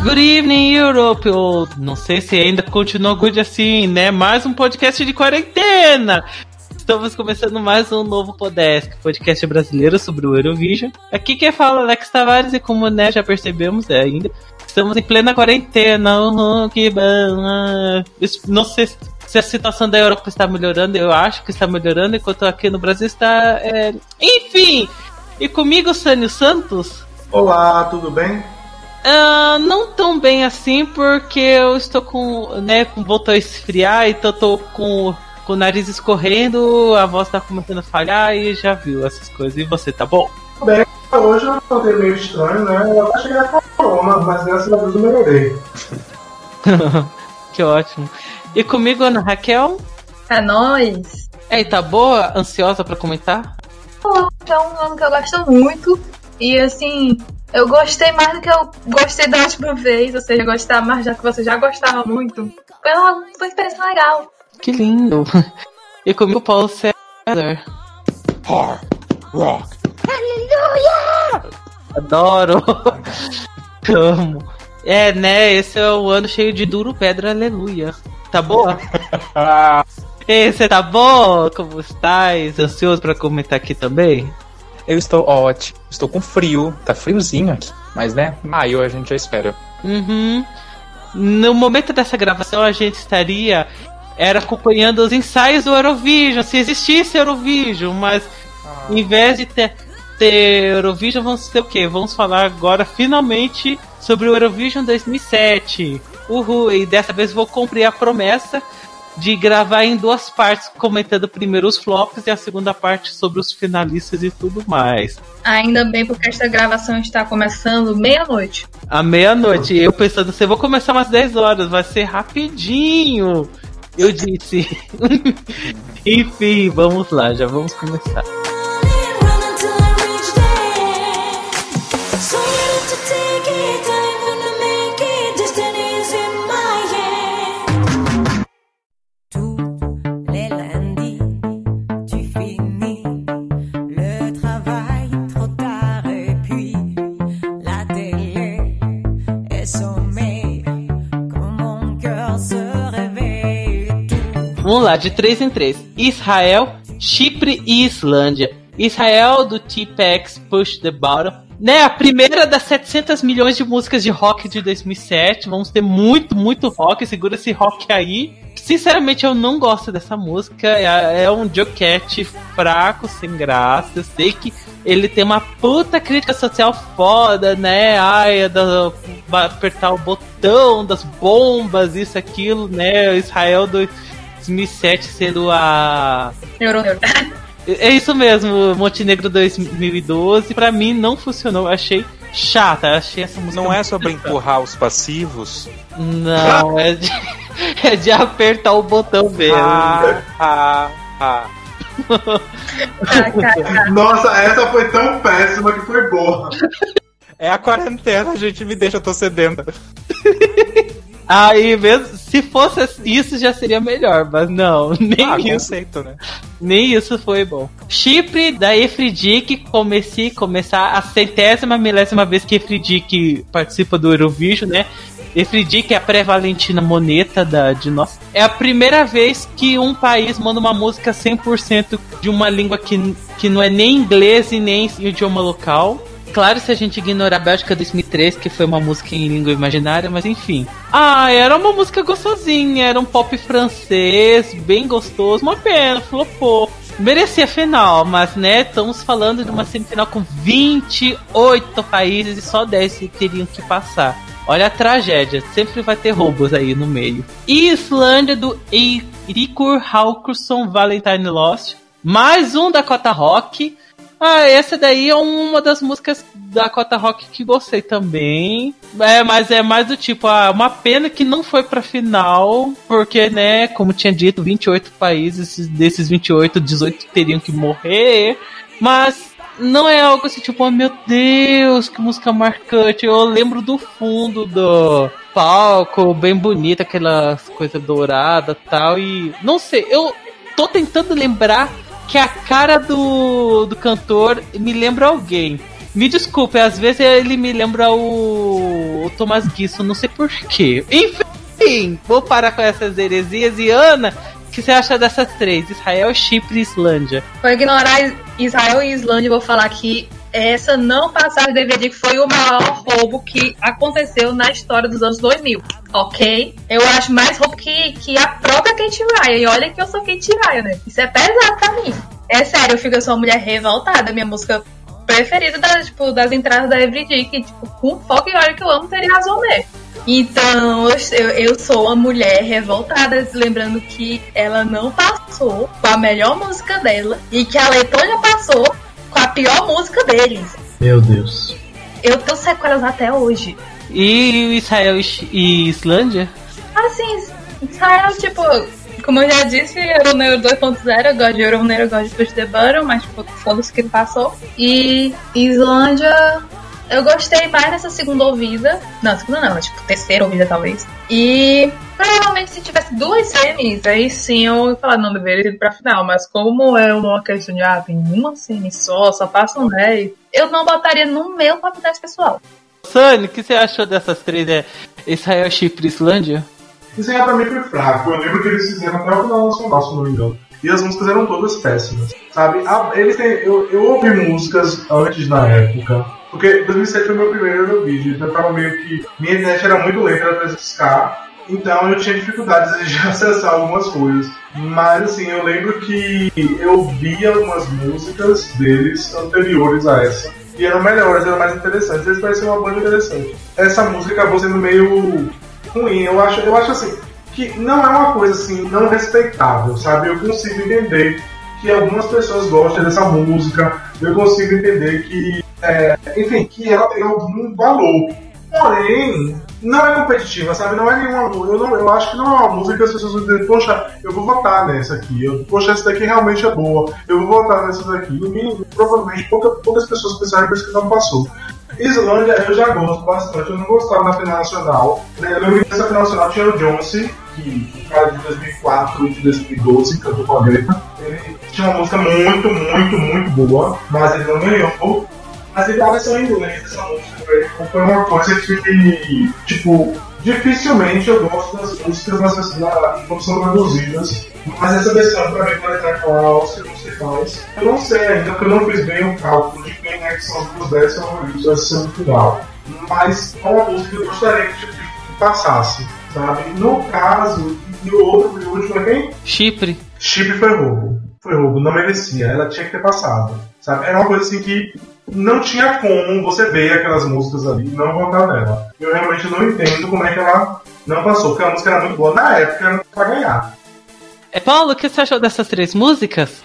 Good evening, Europe! Ou não sei se ainda continua good assim, né? Mais um podcast de quarentena! Estamos começando mais um novo Podesk, podcast brasileiro sobre o Eurovision. Aqui quem fala é Alex Tavares e como né, já percebemos é, ainda, estamos em plena quarentena. Uhum, que bom! ah. Não sei se a situação da Europa está melhorando, eu acho que está melhorando, enquanto aqui no Brasil está... é, Enfim! E comigo, Sânio Santos... Olá, tudo bem? Ah, não tão bem assim, porque eu estou com, né, voltou a esfriar, então tô com, com o nariz escorrendo, a voz tá começando a falhar e já viu essas coisas. E você, tá bom? Bem. Hoje eu acordei meio estranho, né? Eu achei que era corona, mas graças a Deus eu melhorei. que ótimo. E comigo, Ana Raquel? É nóis! Ei, tá boa? Ansiosa pra comentar? É um ano que eu gosto muito. E assim, eu gostei mais do que eu gostei da última vez. Ou seja, gostar mais já que você já gostava muito. Foi uma, foi uma experiência legal. Que lindo. E comigo, Paulo César. Hard rock. Adoro! Amo. É, né? Esse é o ano cheio de duro pedra, aleluia. Tá boa? Ei, você tá bom? Como estás? Ansioso pra comentar aqui também? Eu estou ótimo. Estou com frio. Tá friozinho aqui. Mas né, maio a gente já espera. Uhum. No momento dessa gravação, a gente estaria era acompanhando os ensaios do Eurovision, se existisse Eurovision, mas em vez de ter, ter Eurovision, vamos ter o quê? Vamos falar agora finalmente sobre o Eurovision 2007. Uhul, e dessa vez vou cumprir a promessa de gravar em duas partes, comentando primeiro os flops e a segunda parte sobre os finalistas e tudo mais. Ainda bem porque esta gravação está começando meia-noite. À meia-noite. Eu pensando assim, eu vou começar umas 10 horas, vai ser rapidinho. Eu disse. Enfim, vamos lá, já vamos começar. De 3 em 3. Israel, Chipre e Islândia. Israel do T-Pex Push the Bottom. Né, a primeira das 700 milhões de músicas de rock de 2007. Vamos ter muito, muito rock. Segura esse rock aí. Sinceramente, eu não gosto dessa música. É, é um joquete fraco, sem graça. Eu sei que ele tem uma puta crítica social foda, né? Ai, é apertar o botão das bombas, isso, aquilo, né? Israel do 2007 sendo a. Euro, euro. É isso mesmo, Montenegro 2012. Pra mim não funcionou, eu achei chata, achei essa música. Não é sobre chata. empurrar os passivos? Não, é de, é de apertar o botão mesmo. Ah, ah, ah. Nossa, essa foi tão péssima que foi boa. É a quarentena, gente. Me deixa, eu tô sedenta. Aí mesmo, se fosse isso já seria melhor, mas não, nem Ah, isso. conceito, né? Nem isso foi bom. Chipre da Efridic, comecei começar a centésima milésima vez que Efridic participa do Eurovision, né? Efridic é a pré-Valentina Moneta da, de nós. É a primeira vez que um país manda uma música 100% de uma língua que, que não é nem inglês e nem idioma local. Claro, se a gente ignorar a Bélgica 2003, que foi uma música em língua imaginária, mas enfim. Ah, era uma música gostosinha, era um pop francês, bem gostoso, uma pena, flopou. Merecia final, mas né, estamos falando de uma semifinal com 28 países e só 10 teriam que passar. Olha a tragédia, sempre vai ter roubos aí no meio. E Islândia do Eirikur Haukursson Valentine Lost. Mais um da Cota Rock. Ah, essa daí é uma das músicas da Cota Rock que gostei também. É, mas é mais do tipo, ah, uma pena que não foi pra final, porque, né, como tinha dito, 28 países, desses 28, 18 teriam que morrer. Mas não é algo assim, tipo, oh meu Deus, que música marcante. Eu lembro do fundo do, palco, bem bonita, aquelas coisas douradas tal. E não sei, eu tô tentando lembrar que a cara do, do cantor me lembra alguém. Me desculpe, às vezes ele me lembra o, o Thomas Gibson, não sei porquê. Enfim, vou parar com essas heresias. E Ana, o que você acha dessas três? Israel, Chipre e Islândia. Vou ignorar Israel e Islândia e vou falar que essa não passagem de DVD foi o maior roubo que aconteceu na história dos anos 2000, ok? Eu acho mais roubo que, que a própria Kate Ryan. E olha que eu sou Kate Ryan, né? Isso é pesado pra mim. É sério, eu fico, eu sou uma mulher revoltada. Minha música preferida das, tipo, das entradas da Everyday, que tipo, com foco e olha que eu amo, teria razão mesmo. Então, eu, eu sou uma mulher revoltada, lembrando que ela não passou com a melhor música dela e que a Letônia passou com a pior música deles. Meu Deus. Eu tenho sequelas até hoje. E o Israel e Islândia? Assim, Israel, tipo, como eu já disse, Euroneiro 2.0, eu gosto de Euroneiro, eu gosto de Push the Button, mas tipo, foda-se que ele passou. E Islândia, eu gostei mais dessa segunda ouvida. Não, segunda não, tipo, terceira ouvida talvez. E provavelmente se tivesse duas semis, aí sim eu ia falar, não deveria ir pra final. Mas como é uma questão de, ah, tem uma semi só, só passa um 10, eu não botaria no meu top 10 pessoal. Sunny, o que você achou dessas três? É Israel, Chipre e Islândia? Isso aí pra mim foi fraco. Eu lembro que eles fizeram até o final nacional, se não me engano. E as músicas eram todas péssimas. Sabe? A- eles têm, eu, eu ouvi músicas antes na época. Porque 2007 foi meu primeiro Eurovídeo, então eu tava meio que. Minha internet era muito lenta, pra discar. Então eu tinha dificuldades de acessar algumas coisas. Mas assim, eu lembro que eu via algumas músicas deles anteriores a essa. E eram melhores, eram mais interessantes. Eles pareciam uma banda interessante. Essa música acabou sendo meio ruim. Eu acho, eu acho assim, que não é uma coisa assim, não respeitável, sabe? Eu consigo entender que algumas pessoas gostam dessa música, eu consigo entender que, é, enfim, que ela tem algum valor. Porém, não é competitiva, sabe? Não é nenhuma. Eu, não, eu acho que não é uma música que as pessoas vão dizer, poxa, eu vou votar nessa aqui. Eu, poxa, essa daqui realmente é boa. Eu vou votar nessa daqui. Ninguém, provavelmente pouca, poucas pessoas pensaram por isso que não passou. Islândia eu já gosto bastante, eu não gostava na final nacional. né? Eu lembro que nessa final nacional tinha o Jonesy, que cara de 2004 e de 2012 cantou com a Greta. Ele tinha uma música muito, muito, muito boa, mas ele não ganhou. Mas ele tava em inglês essa música, velho. Foi uma coisa que, tipo, dificilmente eu gosto das músicas nas na, quando são traduzidas. Mas essa versão pra mim vai estar com a Áustria, não sei quais. Eu não sei ainda, porque eu não fiz bem o cálculo de quem é que são os 10 favoritos no final. Mas é uma música que eu gostaria que, tipo, que passasse, sabe? No caso, e o outro, e o último é quem? Chipre. Chip foi roubo. Foi roubo, não merecia. Ela tinha que ter passado. Sabe? Era uma coisa assim que não tinha como você ver aquelas músicas ali e não votar nela. Eu realmente não entendo como é que ela não passou, porque a música era muito boa. Na época pra ganhar. É, Paulo, o que você achou dessas três músicas?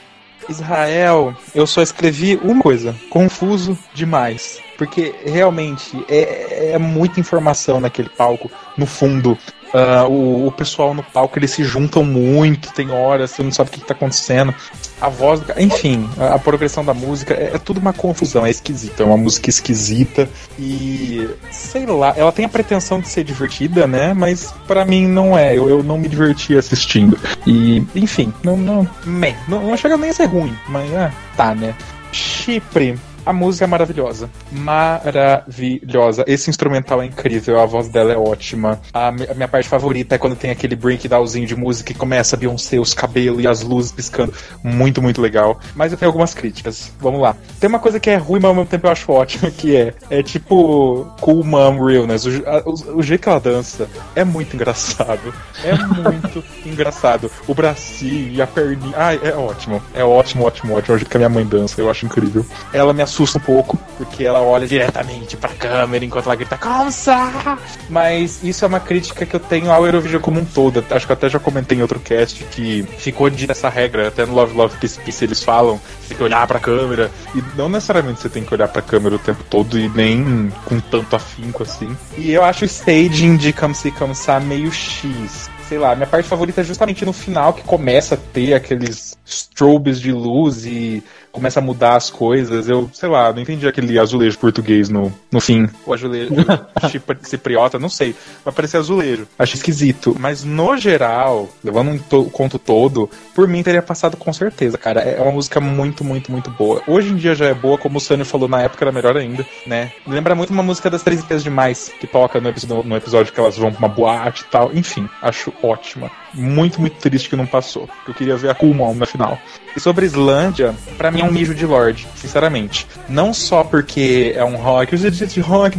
Israel, eu só escrevi uma coisa: confuso demais. Porque realmente é, é muita informação naquele palco. No fundo, ah, o, o pessoal no palco eles se juntam muito, tem horas, você não sabe o que, está acontecendo. A voz, enfim, a, a progressão da música é, é tudo uma confusão, é esquisito, é uma música esquisita e sei lá, ela tem a pretensão de ser divertida, né? Mas pra mim não é, eu, eu não me diverti assistindo. E, enfim, não, não, meh, não, não chega nem a ser ruim, mas ah, tá, né? Chipre. A música é maravilhosa. Maravilhosa. Esse instrumental é incrível, a voz dela é ótima. A, mi- a minha parte favorita é quando tem aquele breakdownzinho de música e começa a Beyoncé, os cabelos e as luzes piscando. Muito, muito legal. Mas eu tenho algumas críticas. Vamos lá. Tem uma coisa que é ruim, mas ao mesmo tempo eu acho ótima, que é, é tipo Cool Mom Realness. O, o, o jeito que ela dança é muito engraçado. É muito engraçado. O bracinho e a perninha. Ai, é ótimo. É ótimo, ótimo, ótimo. É o jeito que a minha mãe dança, eu acho incrível. Ela me assusta um pouco, porque ela olha diretamente pra câmera enquanto ela grita Comsa! Mas isso é uma crítica que eu tenho ao Eurovision como um todo. Acho que eu até já comentei em outro cast que ficou de essa regra, até no Love Love Peace Peace eles falam, você tem que olhar pra câmera. E não necessariamente você tem que olhar pra câmera o tempo todo e nem com tanto afinco assim. E eu acho o staging de Come See Come Sa meio X sei lá, minha parte favorita é justamente no final que começa a ter aqueles strobes de luz e começa a mudar as coisas. Eu sei lá, não entendi aquele azulejo português no, no fim. O azulejo cipriota, não sei. Vai parecer azulejo. Achei esquisito. Mas no geral, levando um to- o conto todo, por mim teria passado com certeza, cara. É uma música muito, muito, muito boa. Hoje em dia já é boa, como o Sânio falou, na época era melhor ainda, né? Me lembra muito uma música das Três Vezes Demais, que toca no episódio, no episódio que elas vão pra uma boate e tal. Enfim, acho ótima. Muito, muito triste que não passou. Eu queria ver a Kumon na final. E sobre Islândia, pra mim é um mijo de Lorde, sinceramente. Não só porque é um rock, os edits de rock,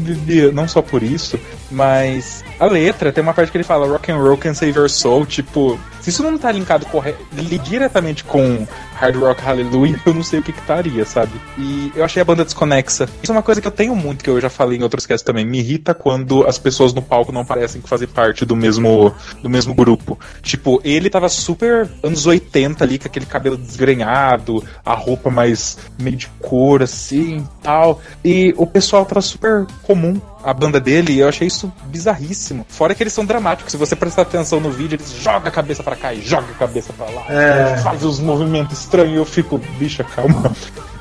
não só por isso, mas a letra tem uma parte que ele fala rock and roll can save your soul, tipo, se isso não tá linkado corre- diretamente com Hard Rock Hallelujah, eu não sei o que que estaria, sabe? E eu achei a banda desconexa. Isso é uma coisa que eu tenho muito, que eu já falei em outros casts também. Me irrita quando as pessoas no palco não parecem que fazem parte do mesmo, do mesmo grupo. Tipo, ele tava super anos 80 ali, com aquele cabelo desgrenhado, a roupa mais meio de cor, assim, tal. E o pessoal tava super comum a banda dele, e eu achei isso bizarríssimo. Fora que eles são dramáticos, se você prestar atenção no vídeo, eles jogam a cabeça pra cá e jogam a cabeça pra lá, É. faz uns movimentos estranhos, e eu fico, bicha, calma.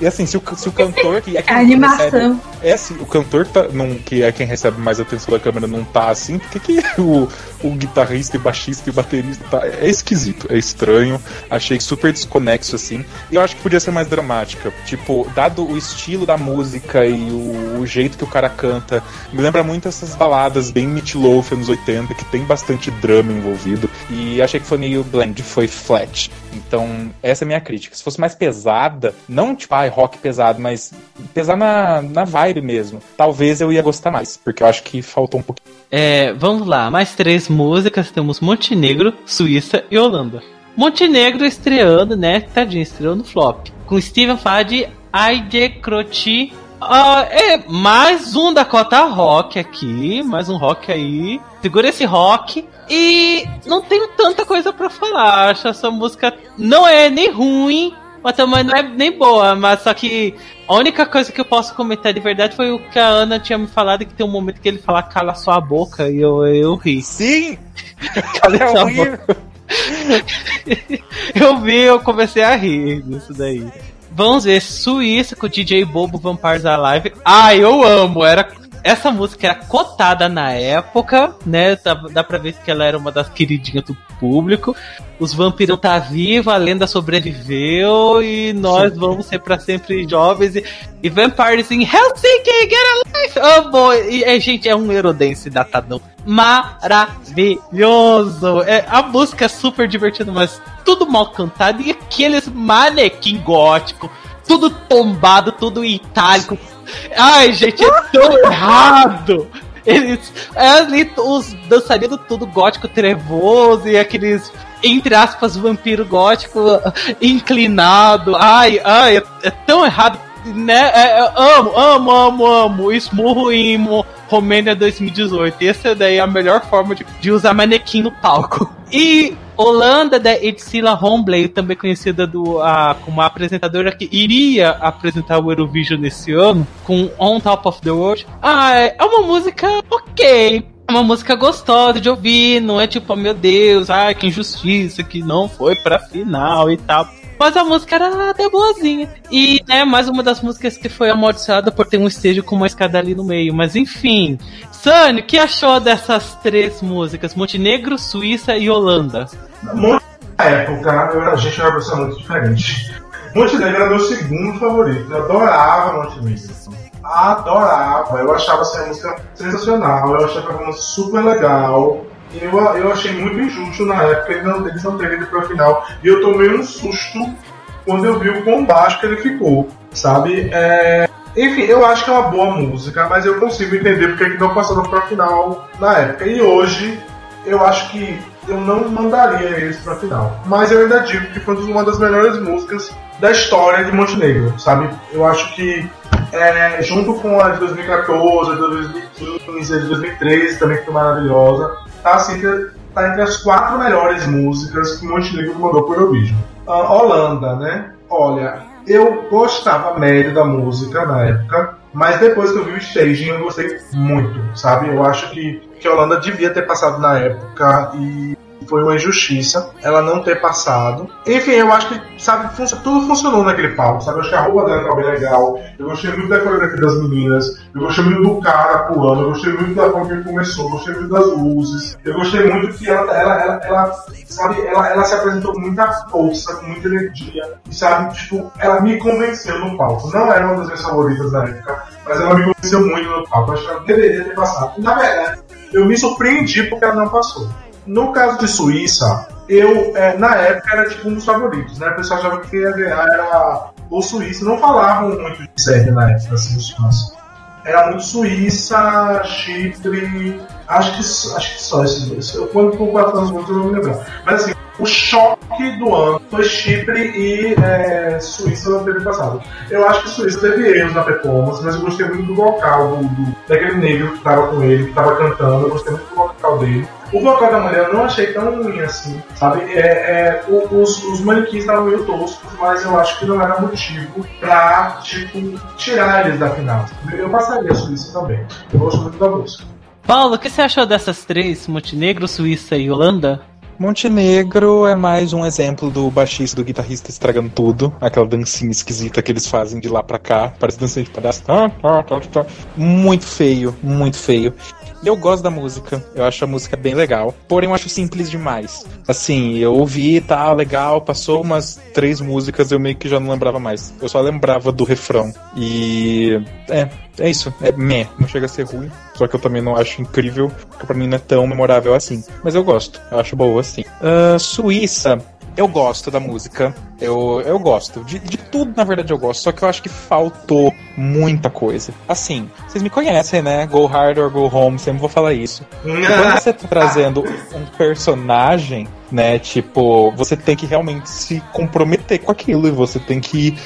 E assim, se o, se o cantor que é quem A animação. recebe- é assim, o cantor tá, não, que é quem recebe mais atenção da câmera não tá assim, por que, que o, o guitarrista e baixista e baterista tá. É esquisito, é estranho. Achei super desconexo assim. E eu acho que podia ser mais dramática. Tipo, dado o estilo da música e o, o jeito que o cara canta, me lembra muito essas baladas bem Meatloaf anos 80, que tem bastante drama envolvido. E achei que foi meio blend, foi flat. Então, essa é a minha crítica. Se fosse mais pesada, não tipo, ai, rock pesado, mas pesar na, na vibe mesmo, talvez eu ia gostar mais, porque eu acho que faltou um pouquinho. É, vamos lá, mais três músicas. Temos Montenegro, Suíça e Holanda. Montenegro estreando, né? Tadinho, estreou no flop. Com Steven Fad, Aide Croti. Ah, é mais um Dakota Rock aqui, mais um rock aí. Segura esse rock. E não tenho tanta coisa pra falar. Acho essa música não é nem ruim, mas também não é nem boa. Mas só que a única coisa que eu posso comentar de verdade foi o que a Ana tinha me falado, que tem um momento que ele fala cala sua boca e eu, eu ri. Sim! Cala É sua horrível. boca. eu vi, eu comecei a rir disso daí. Vamos ver, Suíça com o DJ Bobo Vampires Alive. Ah, eu amo! Era, essa música era cotada na época, né? Dá, dá pra ver que ela era uma das queridinhas do público. Os vampiros tá vivo, a lenda sobreviveu e nós vamos ser pra sempre jovens. E, e Vampires em Helsinki, get a life! Oh, boy! E, é, gente, é um Eurodance datadão. Maravilhoso! É, a música é super divertida, mas tudo mal cantado. E aqueles manequim gótico, tudo tombado, tudo itálico. Ai, gente, é tão errado! Eles. É ali os dançarinos tudo gótico trevoso e aqueles. Entre aspas, vampiro gótico inclinado. Ai, ai, é, é tão errado. Né? É, é, amo, amo, amo, amo. Esmurro em Romênia 2018. Essa daí é a melhor forma de, de usar manequim no palco. E Holanda da Edsila Hombley, também conhecida do, a, como a apresentadora que iria apresentar o Eurovision nesse ano, com On Top of the World. Ah, é é uma música ok. É uma música gostosa de ouvir, não é tipo, oh, meu Deus, ai que injustiça, que não foi pra final e tal. Mas a música era até boazinha. E é mais uma das músicas que foi amaldiçoada por ter um estejo com uma escada ali no meio. Mas enfim. Sani, o que achou dessas três músicas? Montenegro, Suíça e Holanda. Na época, a gente era uma pessoa muito diferente. Montenegro era meu segundo favorito. Eu adorava Montenegro. Adorava. Eu achava essa música sensacional. Eu achava a música super legal. Eu, eu achei muito injusto na época eles não, eles não terem ido pra final. E eu tomei um susto quando eu vi o quão baixo que ele ficou. Sabe? É, Enfim, eu acho que é uma boa música, mas eu consigo entender porque que não passaram pra final na época. E hoje, eu acho que eu não mandaria eles pra final. Mas eu ainda digo que foi uma das melhores músicas da história de Montenegro, sabe? Eu acho que é, junto com a de 2014, a de 2015, a de 2013 também que foi maravilhosa, tá, assim, tá entre as quatro melhores músicas que Montenegro mandou por Eurovision. A Holanda, né? Olha, eu gostava médio da música na época, mas depois que eu vi o staging eu gostei muito, sabe? Eu acho que, que a Holanda devia ter passado na época e foi uma injustiça ela não ter passado. Enfim, eu acho que, sabe, fun- tudo funcionou naquele palco, sabe? Eu que a roupa dela tava bem legal. Eu gostei muito da coreografia das meninas. Eu gostei muito do cara pulando. Eu gostei muito da forma que ele começou. Eu gostei muito das luzes. Eu gostei muito que ela, ela, ela, ela, sabe, ela, ela se apresentou com muita força, com muita energia. E, sabe, tipo, ela me convenceu no palco. Não era uma das minhas favoritas da época, mas ela me convenceu muito no palco. Acho que ela deveria ter passado. Na verdade, eu me surpreendi porque ela não passou. No caso de Suíça, eu, é, na época, era tipo um dos favoritos, né? O pessoal achava que ia ganhar era o Suíça. Não falavam muito de Sérvia na época, assim, os fãs. Era muito Suíça, Chipre. Acho que, acho que só esses dois. Eu, quando for quatro anos juntos, eu não me lembro. Mas assim, o choque do ano foi Chipre e é, Suíça no ano passado. Eu acho que Suíça teve erros na performance, mas eu gostei muito do vocal, do, do- daquele negro que tava com ele, que tava cantando. Eu gostei muito do vocal dele. O vocal da mulher eu não achei tão ruim assim, sabe? É, é, os, os manequins estavam meio toscos, mas eu acho que não era motivo pra, tipo, tirar eles da final. Eu passaria a Suíça também. Eu gosto muito da música. Paulo, o que você achou dessas três? Montenegro, Suíça e Holanda? Montenegro é mais um exemplo do baixista do guitarrista estragando tudo. Aquela dancinha esquisita que eles fazem de lá pra cá. Parece dancinha de palhaço. Tá, tá, tá, tá. Muito feio, muito feio. Eu gosto da música, eu acho a música bem legal, porém eu acho simples demais. Assim, eu ouvi, tá legal, passou umas três músicas, eu meio que já não lembrava mais. Eu só lembrava do refrão. E é, é isso, é meh, não chega a ser ruim, só que eu também não acho incrível, porque pra mim não é tão memorável assim. Mas eu gosto, eu acho boa assim. Ah, Suíça, eu gosto da música. Eu, eu gosto. De, de tudo, na verdade, eu gosto. Só que eu acho que faltou muita coisa. Assim, vocês me conhecem, né? Go hard or go home, sempre vou falar isso. Quando você tá trazendo um personagem, né? Tipo, você tem que realmente se comprometer com aquilo e você tem que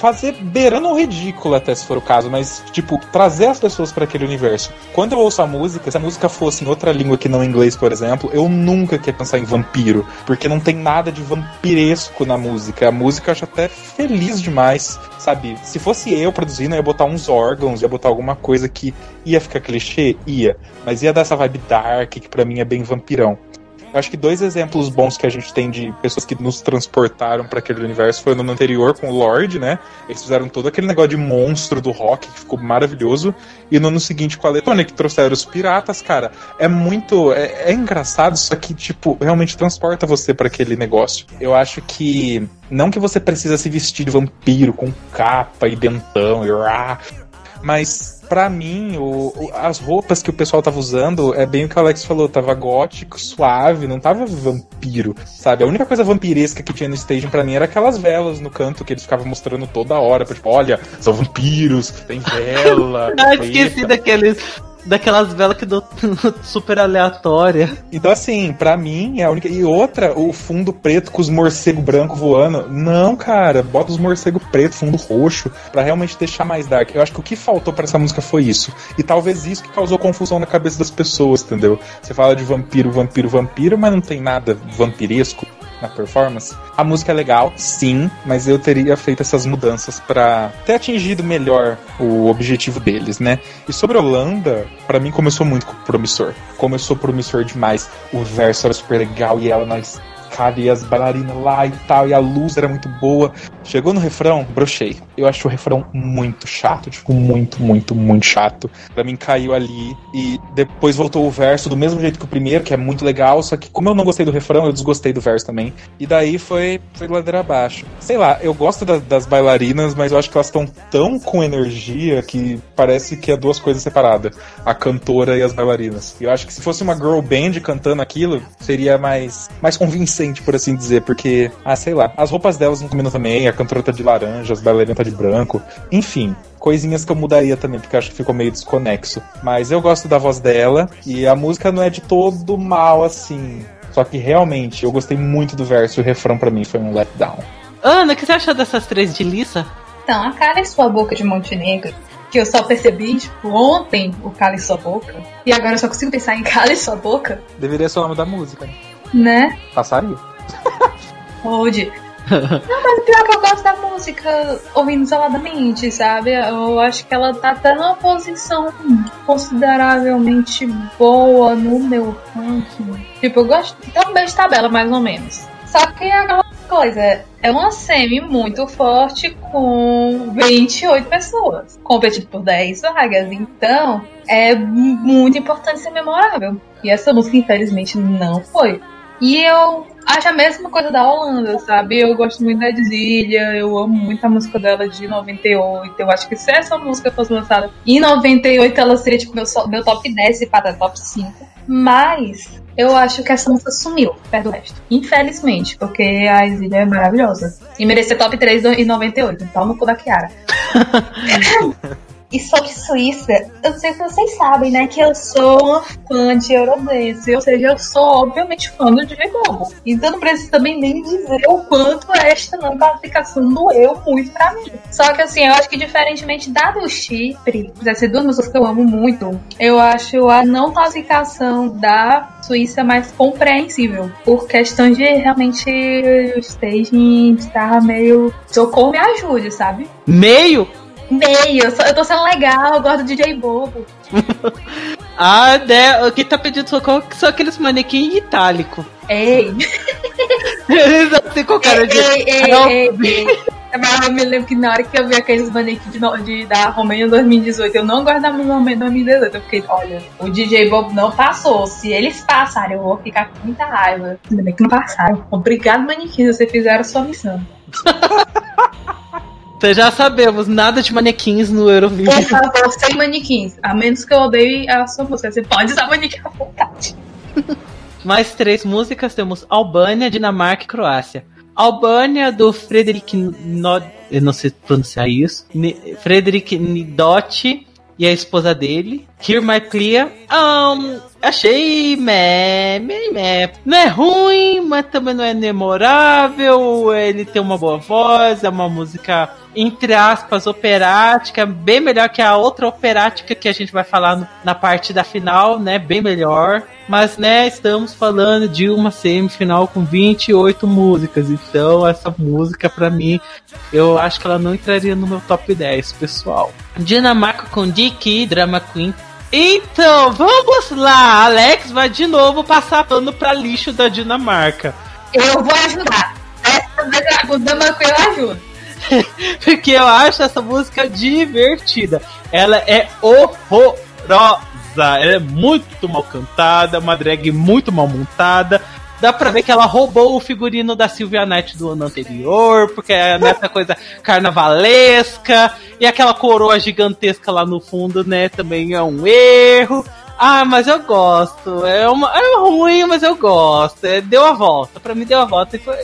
fazer beirando o ridículo até se for o caso, mas tipo, trazer as pessoas para aquele universo. Quando eu ouço a música, se a música fosse em outra língua que não inglês, por exemplo, eu nunca queria pensar em vampiro, porque não tem nada de vampiresco na música. A música eu acho até feliz demais, sabe? Se fosse eu produzindo, eu ia botar uns órgãos, ia botar alguma coisa que ia ficar clichê, ia, mas ia dar essa vibe dark que pra mim é bem vampirão. Eu acho que dois exemplos bons que a gente tem de pessoas que nos transportaram para aquele universo foi no ano anterior com o Lorde, né? Eles fizeram todo aquele negócio de monstro do rock que ficou maravilhoso. E no ano seguinte com a Letônia, que trouxeram os piratas, cara. É muito. É, é engraçado, só que, tipo, realmente transporta você para aquele negócio. Eu acho que. Não que você precisa se vestir de vampiro com capa e dentão e. rá, Mas, pra mim, o- o- as roupas que o pessoal tava usando é bem o que o Alex falou, tava gótico, suave, não tava vampiro, sabe? A única coisa vampiresca que tinha no staging pra mim era aquelas velas no canto que eles ficavam mostrando toda hora, tipo, olha, são vampiros, tem vela. Ah, esqueci daqueles. Daquelas velas que dão super aleatória. Então, assim, pra mim é a única. E outra, o fundo preto com os morcegos brancos voando. Não, cara, bota os morcegos preto, fundo roxo, pra realmente deixar mais dark. Eu acho que o que faltou pra essa música foi isso. E talvez isso que causou confusão na cabeça das pessoas, entendeu? Você fala de vampiro, vampiro, vampiro, mas não tem nada vampiresco na performance. A música é legal, sim, mas eu teria feito essas mudanças pra ter atingido melhor o objetivo deles, né? E sobre Holanda, pra mim começou muito promissor. Começou promissor demais. O verso era super legal e ela na e as bailarinas lá e tal, e a luz era muito boa. Chegou no refrão, brochei. Eu acho o refrão muito chato, tipo, muito, muito, muito chato. Pra mim caiu ali e depois voltou o verso do mesmo jeito que o primeiro, que é muito legal, só que como eu não gostei do refrão, eu desgostei do verso também. E daí foi, foi ladeira abaixo. Sei lá, eu gosto da- das bailarinas, mas eu acho que elas estão tão com energia que parece que é duas coisas separadas. A cantora e as bailarinas. E eu acho que se fosse uma girl band cantando aquilo, seria mais, mais convincente, por assim dizer, porque, ah, sei lá, as roupas delas não combinam também, a cantora tá de laranja, as bailarinas tá de branco. Enfim, coisinhas que eu mudaria também, porque eu acho que ficou meio desconexo. Mas eu gosto da voz dela e a música não é de todo mal assim. Só que realmente eu gostei muito do verso e o refrão pra mim foi um letdown. Ana, o que você achou dessas três de Lissa? Então, a cara em sua boca de Montenegro, que eu só percebi, tipo, ontem o cala em sua boca, e agora eu só consigo pensar em cala em sua boca, Deveria ser o nome da música, né? Passaria. Hold. Não, mas o pior é que eu gosto da música ouvindo isoladamente, sabe? Eu acho que ela tá até numa posição consideravelmente boa no meu ranking. Tipo, eu gosto também de tabela, mais ou menos. Só que é aquela coisa, é uma semi muito forte com 28 pessoas, competido por 10 vagas. Então, é muito importante ser memorável. E essa música, infelizmente, não foi. E eu acho a mesma coisa da Holanda, sabe? Eu gosto muito da Exília, eu amo muito a música dela de 98. Eu acho que se essa música fosse lançada em 98, ela seria tipo meu, meu top 10 e para top 5. Mas eu acho que essa música sumiu perto do resto. Infelizmente, porque a Exília é maravilhosa. E merecia top 3 em 98. Então no cu da Kiara. E sobre Suíça, eu sei se vocês sabem, né, que eu sou uma fã de Eurodance, ou seja, eu sou obviamente fã do Bobo. Então não preciso também nem dizer o quanto esta não classificação doeu muito pra mim. Só que assim, eu acho que diferentemente da do Chipre, dessas duas músicas que eu amo muito, eu acho a não classificação da Suíça mais compreensível. Por questão de realmente o staging estar meio. Socorro me ajude, sabe? Meio? Meio, eu, sou- eu tô sendo legal, eu gosto do DJ Bobo. Ah, né? O que tá pedindo socorro são aqueles manequim itálico. Ei, Eles com cara de. ei, ei, ei. Mas eu me lembro que na hora que eu vi aqueles manequins de, de- da Romênia 2018, eu não gosto da Romênia 2018. Eu fiquei, olha, o DJ Bob não passou. Se eles passarem, eu vou ficar com muita raiva. Ainda bem que não passaram. Obrigado, manequins, vocês fizeram a sua missão. Então já sabemos, nada de manequins no Por Eurovision. favor, sem manequins. A menos que eu odeie a sua música. Você pode usar manequim à vontade. Mais três músicas temos Albânia, Dinamarca e Croácia. Albânia do Frederic Nod... Eu não sei pronunciar isso. Frederic Nidotti e a esposa dele. Hear My Plea. Um, achei meh, meh. Não é ruim, mas também não é memorável. Ele tem uma boa voz, é uma música, entre aspas, operática, bem melhor que a outra operática que a gente vai falar no- na parte da final, né? Bem melhor. Mas, né, estamos falando de uma semifinal com 28 músicas. Então, essa música, pra mim, eu acho que ela não entraria no meu top 10, pessoal. Dinamarca com Dick, Drama Queen. Então, vamos lá. Alex vai de novo passar pano pra lixo da Dinamarca. Eu vou ajudar. Essa vez Dama eu ajudo. Porque eu acho essa música divertida. Ela é horrorosa. Ela é muito mal cantada, uma drag muito mal montada. Dá pra ver que ela roubou o figurino da Sylvia Knight do ano anterior, porque é nessa coisa carnavalesca. E aquela coroa gigantesca lá no fundo, né? Também é um erro. Ah, mas eu gosto. É, uma, é ruim, mas eu gosto. É, deu a volta. Pra mim deu a volta e foi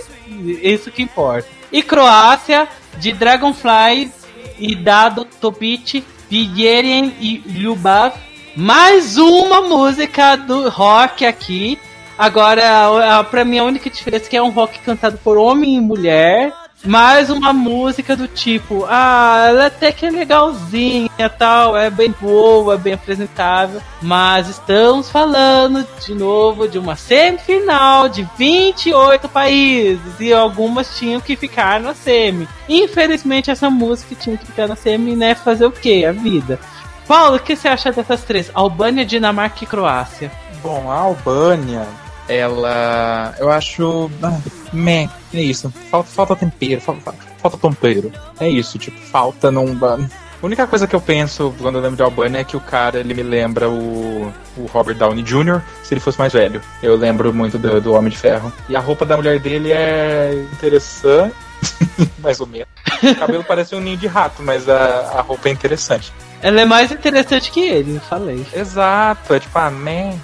isso que importa. E Croácia, de Dragonfly e Dado Topic, Vigerian e Ljubav. Mais uma música do rock aqui. Agora, a- a- pra mim, a única diferença é que é um rock cantado por homem e mulher. Mais uma música do tipo, ah, ela até que é legalzinha tal, é bem boa, é bem apresentável. Mas estamos falando de novo de uma semifinal de 28 países e algumas tinham que ficar na semi. Infelizmente, essa música tinha que ficar na semi, né? Fazer o quê? A vida. Paulo, o que você acha dessas três? Albânia, Dinamarca e Croácia. Bom, a Albânia, ela. Eu acho. Ah, meh, é isso. Falta, falta tempero, falta, falta tempero. É isso, tipo, falta não. A única coisa que eu penso quando eu lembro de Albânia é que o cara ele me lembra o, o Robert Downey Jr. se ele fosse mais velho. Eu lembro muito do, do Homem de Ferro. E a roupa da mulher dele é interessante, mais ou menos. O cabelo parece um ninho de rato, mas a, a roupa é interessante. Ela é mais interessante que ele, falei. Exato, é tipo, ah, né.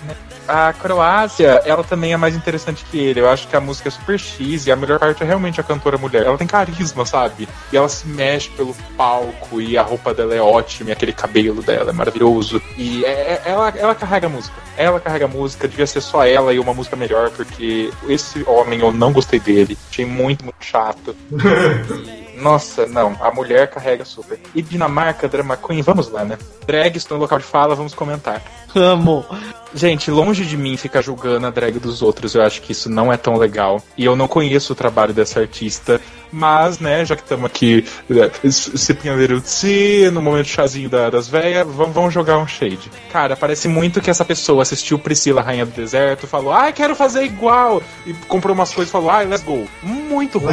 A Croácia, ela também é mais interessante que ele. Eu acho que a música é super X e a melhor parte é realmente a cantora mulher. Ela tem carisma, sabe? E ela se mexe pelo palco e a roupa dela é ótima e aquele cabelo dela é maravilhoso. E é- é- ela, ela carrega a música. Ela carrega a música, devia ser só ela e uma música melhor, porque esse homem eu não gostei dele. Achei muito, muito chato. E Nossa, não. A mulher carrega super. E Dinamarca, Drama Queen, vamos lá, né? Drags estão no local de fala, vamos comentar. Amo. Gente, longe de mim ficar julgando a drag dos outros, eu acho que isso não é tão legal. E eu não conheço o trabalho dessa artista, mas, né, já que estamos aqui, é, se no momento chazinho da- das véias, vamos, vamos jogar um shade. Cara, parece muito que essa pessoa assistiu Priscila, Rainha do Deserto, falou, ai, quero fazer igual, e comprou umas coisas e falou, ai, let's go. Muito ruim.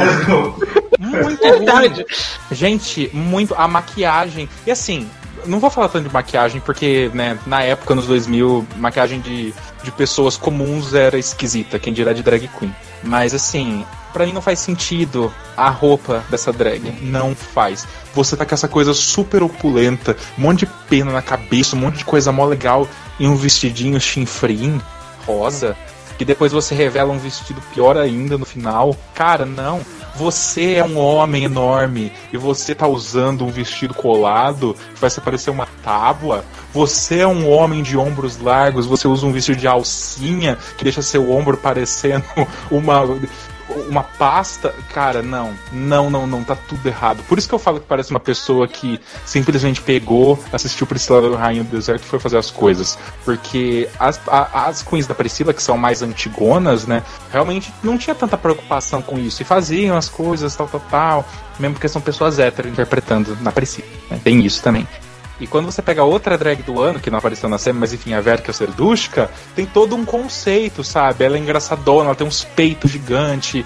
Muito Verdade. ruim. Gente, muito. A maquiagem. E assim, não vou falar tanto de maquiagem, porque, né, na época, nos 2000, maquiagem de, de pessoas comuns era esquisita, quem dirá de drag queen. Mas assim, pra mim não faz sentido a roupa dessa drag. Não faz. Você tá com essa coisa super opulenta, um monte de pena na cabeça, um monte de coisa mó legal e um vestidinho chinfrim, rosa. Que depois você revela um vestido pior ainda no final. Cara, não. Você é um homem enorme e você tá usando um vestido colado que vai se parecer uma tábua. Você é um homem de ombros largos, você usa um vestido de alcinha que deixa seu ombro parecendo uma uma pasta, cara, não, não, não, não, tá tudo errado. Por isso que eu falo que parece uma pessoa que simplesmente pegou, assistiu Priscila Rainha do Deserto e foi fazer as coisas. Porque as, a- as queens da Priscila, que são mais antigonas, né, realmente não tinha tanta preocupação com isso. E faziam as coisas, tal, tal, tal. Mesmo porque são pessoas hétero interpretando na Priscila. Né, tem isso também. E quando você pega outra drag do ano, que não apareceu na série, mas enfim, a Verka Serdushka, tem todo um conceito, sabe? Ela é engraçadona, ela tem uns peitos gigantes.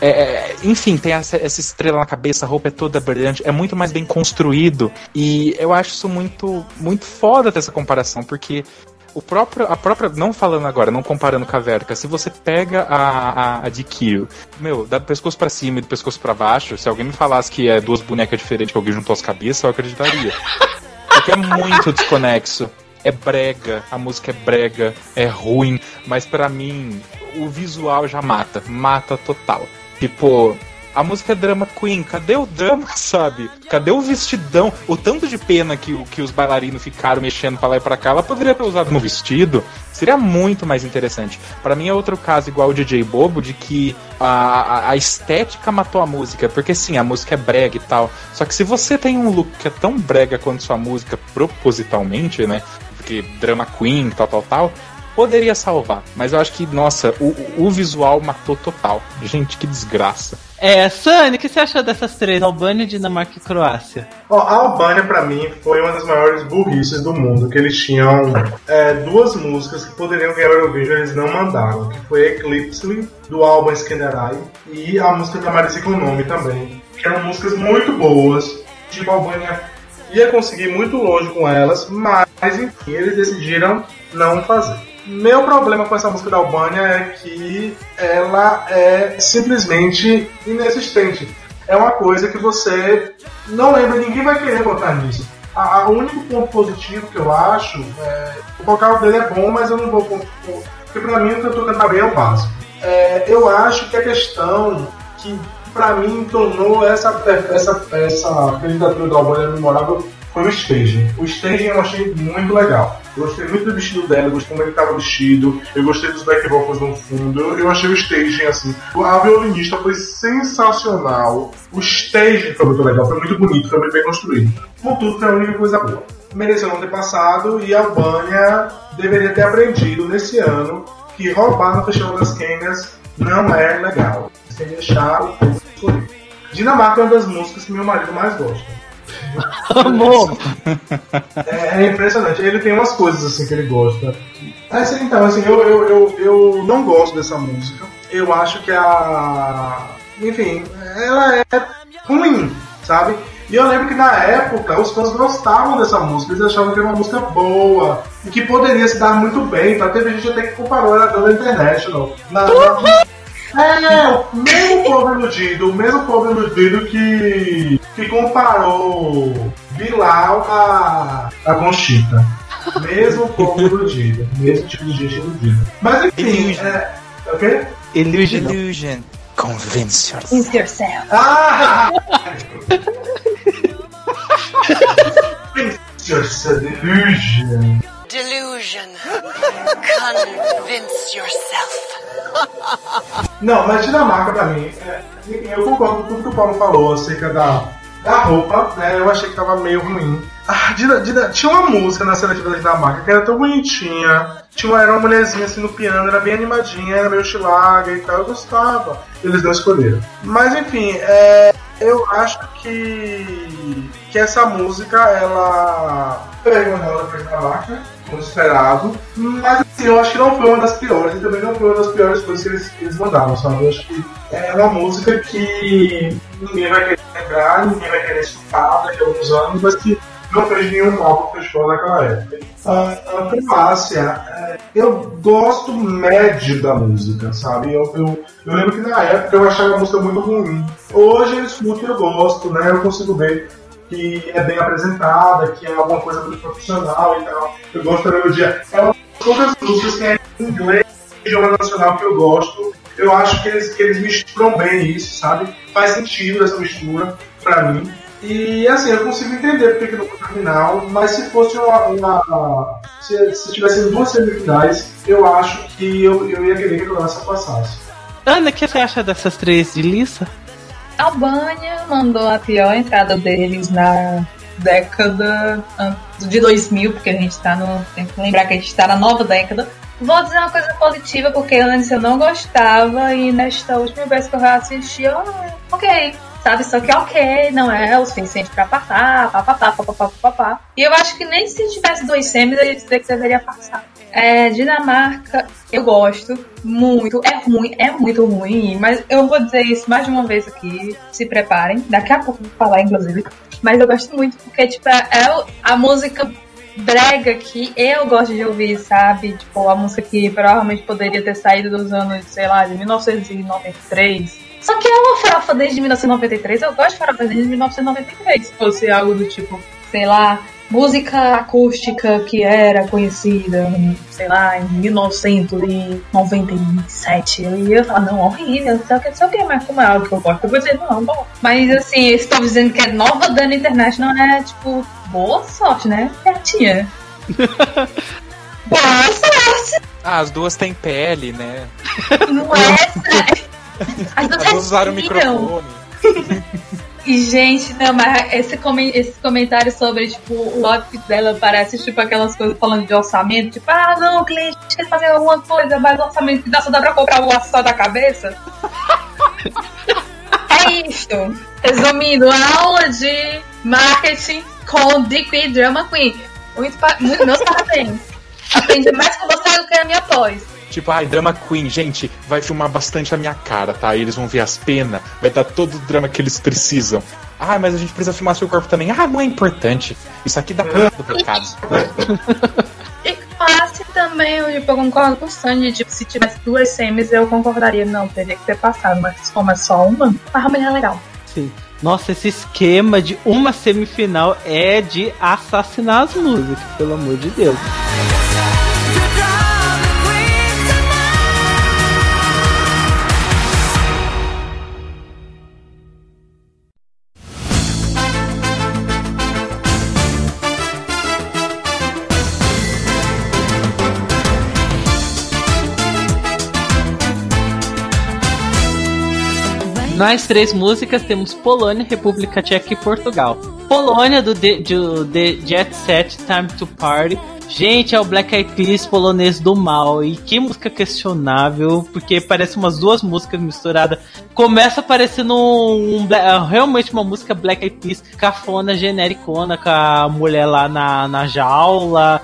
É, é, enfim, tem essa, essa estrela na cabeça, a roupa é toda brilhante, é muito mais bem construído. E eu acho isso muito, muito foda dessa comparação, porque o próprio, a própria, não falando agora, não comparando com a Verka, se você pega a, a, a de Kyo, meu, do pescoço pra cima e do pescoço pra baixo, se alguém me falasse que é duas bonecas diferentes que alguém juntou as cabeças, eu acreditaria. Porque é muito desconexo. É brega, a música é brega, é ruim, mas pra mim o visual já mata, mata total. Tipo, a música é drama queen, cadê o drama, sabe? Cadê o vestidão? O tanto de pena que, que os bailarinos ficaram mexendo pra lá e pra cá, ela poderia ter usado no vestido. Seria muito mais interessante. Pra mim é outro caso igual o DJ Bobo, de que a, a- a estética matou a música. Porque sim, a música é brega e tal. Só que se você tem um look que é tão brega quanto sua música propositalmente, né? Porque drama queen, tal, tal, tal. Poderia salvar, mas eu acho que, nossa, o, o visual matou total. Gente, que desgraça. É, Sunny, o que você achou dessas três? Albânia, Dinamarca e Croácia. Ó, a Albânia, pra mim, foi uma das maiores burrices do mundo. Que eles tinham é, duas músicas que poderiam ganhar o Eurovision eles não mandaram. Que foi Eclipse, do álbum Skenderai, e a música da Marisa Economy também. Que eram músicas muito boas. Tipo, a Albânia ia conseguir ir muito longe com elas, mas, enfim, eles decidiram não fazer. Meu problema com essa música da Albânia é que ela é simplesmente inexistente. É uma coisa que você não lembra, ninguém vai querer botar nisso. A, a- o único ponto positivo que eu acho é. O vocal dele é bom, mas eu não vou. Porque pra mim o cantor cantar bem é o básico. É, eu acho que a questão que pra mim tornou essa, essa, essa candidatura da Albânia memorável foi o staging. O staging eu achei muito legal. Eu gostei muito do vestido dela, gostei como ele estava vestido, eu gostei dos back vocals no fundo, eu, eu achei o staging assim. A violinista foi sensacional, o staging foi muito legal, foi muito bonito, foi muito bem construído. Contudo, foi a única coisa boa. Mereceu não ter passado e a Albânia deveria ter aprendido nesse ano que roubar no Festival das Quênias não é legal. Que deixar o povo escolher. Dinamarca é uma das músicas que meu marido mais gosta. Amor! É, é impressionante. Ele tem umas coisas assim que ele gosta. Assim, então, assim, eu, eu, eu, eu não gosto dessa música. Eu acho que a. Enfim, ela é ruim, sabe? E eu lembro que na época os fãs gostavam dessa música, eles achavam que era uma música boa e que poderia se dar muito bem. Tá? Teve gente até que comparou ela com a International. Na, na- É, o mesmo povo iludido, o mesmo povo iludido que, que comparou Bilal a, a Conchita. Mesmo povo iludido, mesmo tipo de gente iludida. Mas enfim, Illusion. é. O quê? Illusion. Illusion. Convince yourself. Convince yourself. Ah! Just a delusion. Delusion. Convince yourself. Não, mas Dinamarca pra mim, é, eu concordo com tudo que o Paulo falou acerca da, da roupa, né? Eu achei que tava meio ruim. Ah, Dina- Dina- tinha uma música na seletiva da Dinamarca que era tão bonitinha. Tinha uma, era uma mulherzinha assim no piano, era bem animadinha, era meio chilaga e tal, eu gostava. Eles não escolheram. Mas enfim, é, eu acho que, que essa música, ela pegou ela pra Dinamarca, como esperado. Mas assim, eu acho que não foi uma das piores, e também não foi uma das piores coisas que eles, que eles mandaram, sabe? Eu acho que é uma música que ninguém vai querer lembrar, ninguém vai querer escutar daqui a alguns anos, mas que não fez nenhum mal pro festival naquela época. A, a Croácia, é, eu gosto médio da música, sabe? Eu, eu, eu lembro que na época eu achava a música muito ruim. Hoje eu escuto e eu gosto, né? Eu consigo ver que é bem apresentada, que é alguma coisa muito profissional e tal. Eu gosto da melodia. É uma das poucas músicas que é em inglês e idioma nacional que eu gosto. Eu acho que eles, que eles misturam bem isso, sabe? Faz sentido essa mistura pra mim. E assim, eu consigo entender porque que não foi final, mas se fosse uma. uma- se, se tivessem duas semifinais, eu acho que eu, eu ia querer que a Croácia passasse. Ana, o que você acha dessas três de Lissa? Albânia mandou a pior entrada deles na década de 2000, porque a gente tá no. Tem que lembrar que a gente tá na nova década. Vou dizer uma coisa positiva, porque antes eu não gostava e nesta última vez que eu assisti, eu, ah, ok. Sabe, só que ok, não é o suficiente pra passar, papapá, papapá, papapá. E eu acho que nem se tivesse dois semis, ia dizer que deveria passar. É, Dinamarca, eu gosto muito. É ruim, é muito ruim, mas eu vou dizer isso mais de uma vez aqui. Se preparem, daqui a pouco eu vou falar, inclusive. Mas eu gosto muito porque, tipo, é o- a música brega que eu gosto de ouvir, sabe? Tipo, a música que provavelmente poderia ter saído dos anos, sei lá, de 1993. Só que é uma farofa desde 1993, eu gosto de farofa desde 1993. Se fosse algo do tipo, sei lá, música acústica que era conhecida, sei lá, em 1997. Eu ia falar, não, horrível, não sei o que, não sei o que, mas como é algo que eu gosto, eu vou dizer, não, bom. Mas assim, eles estão dizendo que é nova Dana International, é tipo, boa sorte, né? Gatinha. boa sorte! Ah, as duas têm pele, né? Não é? As duas As duas usaram o respiram. microfone. E, gente, não, mas esse, comen esse comentário sobre, tipo, o outfit dela parece, tipo, aquelas coisas falando de orçamento, tipo, ah, não, o cliente quer fazer alguma coisa, mas o orçamento dá só dá pra comprar o aço da cabeça. é isto. Resumindo, aula de marketing com Dick Drama Queen. Muito, muito meus parabéns. Aprendi mais com você do que a minha pós. Tipo, ai, drama queen, gente, vai filmar bastante a minha cara, tá? Eles vão ver as penas, vai dar todo o drama que eles precisam. Ah, mas a gente precisa filmar seu corpo também. Ah, não é importante. Isso aqui dá pra do pecado. E classe também, eu, tipo, eu concordo com o Sandy, tipo, se tivesse duas semis eu concordaria, não, teria que ter passado, mas como é só uma, a Ramen é legal. Sim. Nossa, esse esquema de uma semifinal é de assassinar as músicas, pelo amor de Deus. Nas três músicas temos Polônia, República Tcheca e Portugal. Polônia do The, do The Jet Set Time to Party. Gente, é o Black Eyed Peas polonês do mal. E que música questionável, porque parece umas duas músicas misturadas. Começa parecendo um, um realmente uma música Black Eyed Peas cafona, genericona, com a mulher lá na, na jaula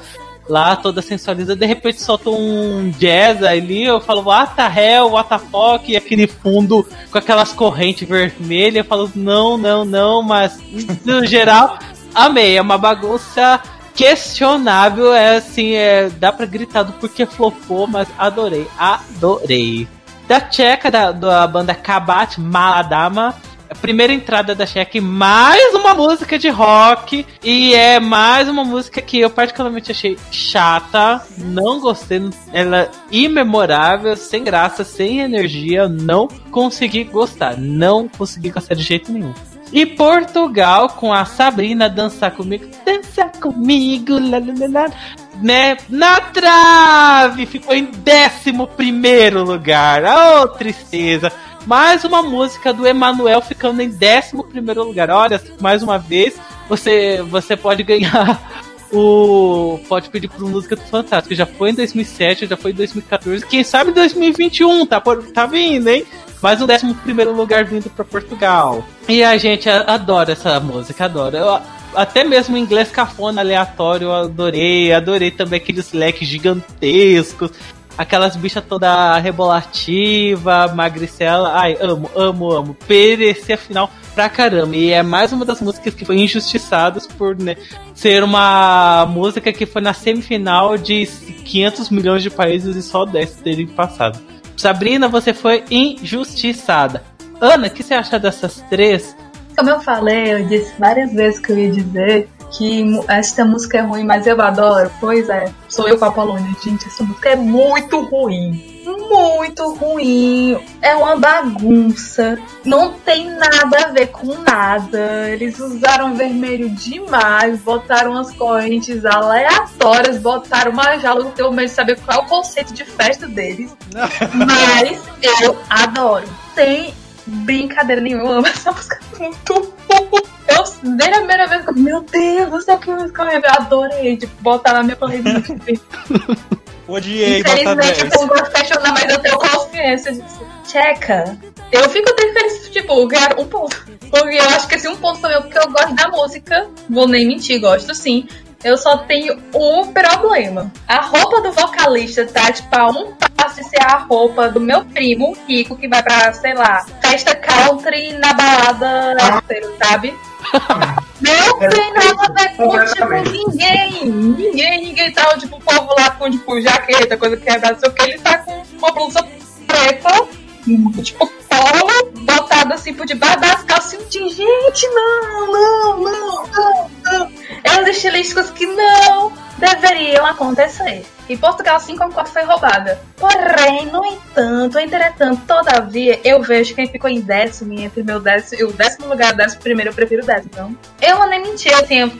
lá toda sensualizada, de repente solta um jazz ali, eu falo, what the hell, what the fuck, e aquele fundo com aquelas correntes vermelhas, eu falo, não, não, não, mas no geral, amei, é uma bagunça questionável, é assim, é, dá pra gritar do porquê flopou, mas adorei, adorei. Da tcheca, da, da banda Kabat Maladama, primeira entrada da Cheque, mais uma música de rock. E é mais uma música que eu particularmente achei chata. Não gostei. Ela imemorável, sem graça, sem energia. Não consegui gostar. Não consegui gostar de jeito nenhum. E Portugal com a Sabrina dançar comigo. Dançar comigo. Lá, lá, lá. né, na trave, ficou em 11 primeiro lugar. Oh, tristeza. Mais uma música do Emanuel ficando em 11 primeiro lugar. Olha, mais uma vez, você, você pode ganhar o. Pode pedir por música do Fantástico. Já foi em 2007, já foi em 2014. Quem sabe em 2021, tá, tá vindo, hein? Mais um 11 primeiro lugar vindo pra Portugal. E a gente adora essa música, adora. Eu- até mesmo o inglês cafona aleatório eu adorei. Adorei também aqueles leques gigantescos. Aquelas bichas toda rebolativa, magricela. Ai, amo, amo, amo. Perecer a final pra caramba. E é mais uma das músicas que foi injustiçadas por né, ser uma música que foi na semifinal de 500 milhões de países e só 10 terem passado. Sabrina, você foi injustiçada. Ana, o que você acha dessas três? Como eu falei, eu disse várias vezes que eu ia dizer que esta música é ruim, mas eu adoro. Pois é, sou eu com a Polônia. Gente, essa música é muito ruim. Muito ruim. É uma bagunça. Não tem nada a ver com nada. Eles usaram vermelho demais, botaram umas correntes aleatórias, botaram uma jaula. Não tenho medo de saber qual é o conceito de festa deles. Mas eu adoro. Tem brincadeira nenhuma. Eu amo essa música muito. Eu, desde a primeira vez meu Deus, sei o que música eu eu adorei. Tipo, botar na minha playlist. Odiei, Infelizmente, 10. eu não gosto questionar, mas eu tenho consciência disso. Checa. Eu fico até feliz, tipo, ganhar um ponto. Porque eu acho que esse um ponto foi meu, porque eu gosto da música. Vou nem mentir, gosto sim. Eu só tenho um problema. A roupa do vocalista tá, tipo, a um passo de ser a roupa do meu primo rico que vai pra, sei lá, festa country na balada hétero, sabe? Não tem nada a ver com, tipo, ninguém. Ninguém, ninguém tá, tipo, o povo lá com, tipo, jaqueta, coisa quebrada, não sei o que. Ele tá com uma blusa preta, tipo, polo, botada assim por debaixo das de gente, não, não, não, não, não. É os estilísticos que não deveriam acontecer. E Portugal 5x4 foi roubada. Porém, no entanto, entretanto, todavia, eu vejo quem ficou em décimo e entre meu décimo, o décimo lugar e décimo primeiro, eu prefiro o décimo. Então, eu nem mentir, assim, eu,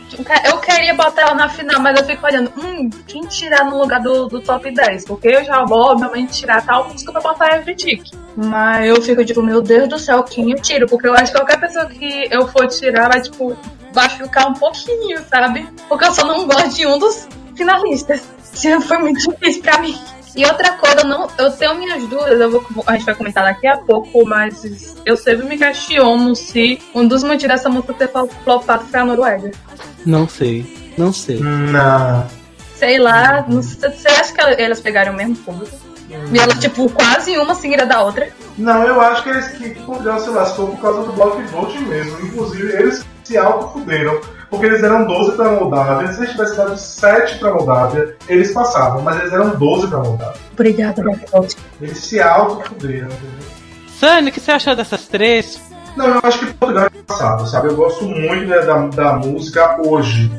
eu queria botar ela na final, mas eu fico olhando, hum, quem tirar no lugar do, do top 10? Porque eu já vou, obviamente, tirar tal música pra botar Every Tick. Mas eu fico tipo, meu Deus do céu, quem eu tiro? Porque eu acho que qualquer pessoa que eu for tirar vai, tipo, machucar um pouquinho, sabe? Porque eu só não gosto de um dos finalistas. Isso foi muito difícil pra mim. E outra coisa, eu, não, eu tenho minhas dúvidas, eu vou, a gente vai comentar daqui a pouco, mas eu sempre me questiono se um dos motivos dessa música ter flopado foi a Noruega. Não sei. Não sei. Não. Sei lá, não sei- você acha que elas pegaram o mesmo público? E ela, tipo, quase uma seguida da outra. Não, eu acho que eles que Portugal se lascou por causa do block vote mesmo. Inclusive, eles se autofuderam. Porque eles eram 12 pra Moldávia. Se eles tivessem dado 7 pra Moldávia, eles passavam. Mas eles eram 12 pra Moldávia. Obrigada, Blackbolt. Eles se autofuderam, entendeu? Sunny, o que você achou dessas três? Não, eu acho que Portugal é passado, sabe? Eu gosto muito né, da, da música hoje.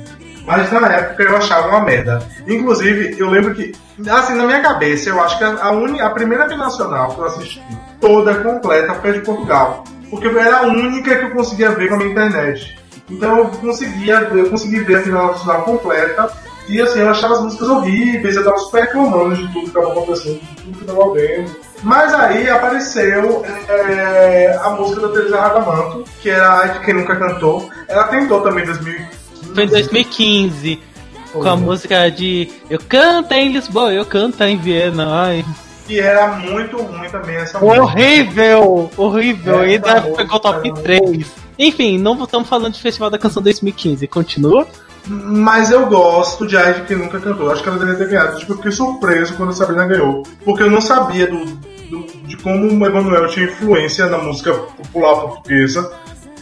Mas na época eu achava uma merda. Inclusive, eu lembro que, assim, na minha cabeça, eu acho que a, uni, a primeira nacional que eu assisti toda completa foi a de Portugal. Porque era a única que eu conseguia ver com a minha internet. Então eu conseguia, eu consegui ver a final nacional completa. E assim, eu achava as músicas horríveis, eu tava super reclamando de tudo que tava acontecendo, de tudo que tava vendo. Mas aí apareceu é, a música da Teresa Radamanto, que era a de Quem Nunca Cantou. Ela tentou também em 2015. Foi em 2015. Com a música de Eu canto em Lisboa, eu canto em Viena. Ai. E era muito ruim também essa música. Horrível! Horrível! É, Ainda pegou top bom. 3. Enfim, não estamos falando de Festival da Canção 2015. Continua? Mas eu gosto de Ai de Quem Nunca Cantou. Acho que ela deveria ter ganhado. Tipo, eu fiquei surpreso quando a Sabrina ganhou. Porque eu não sabia do, do- de como o Emanuel tinha influência na música popular portuguesa.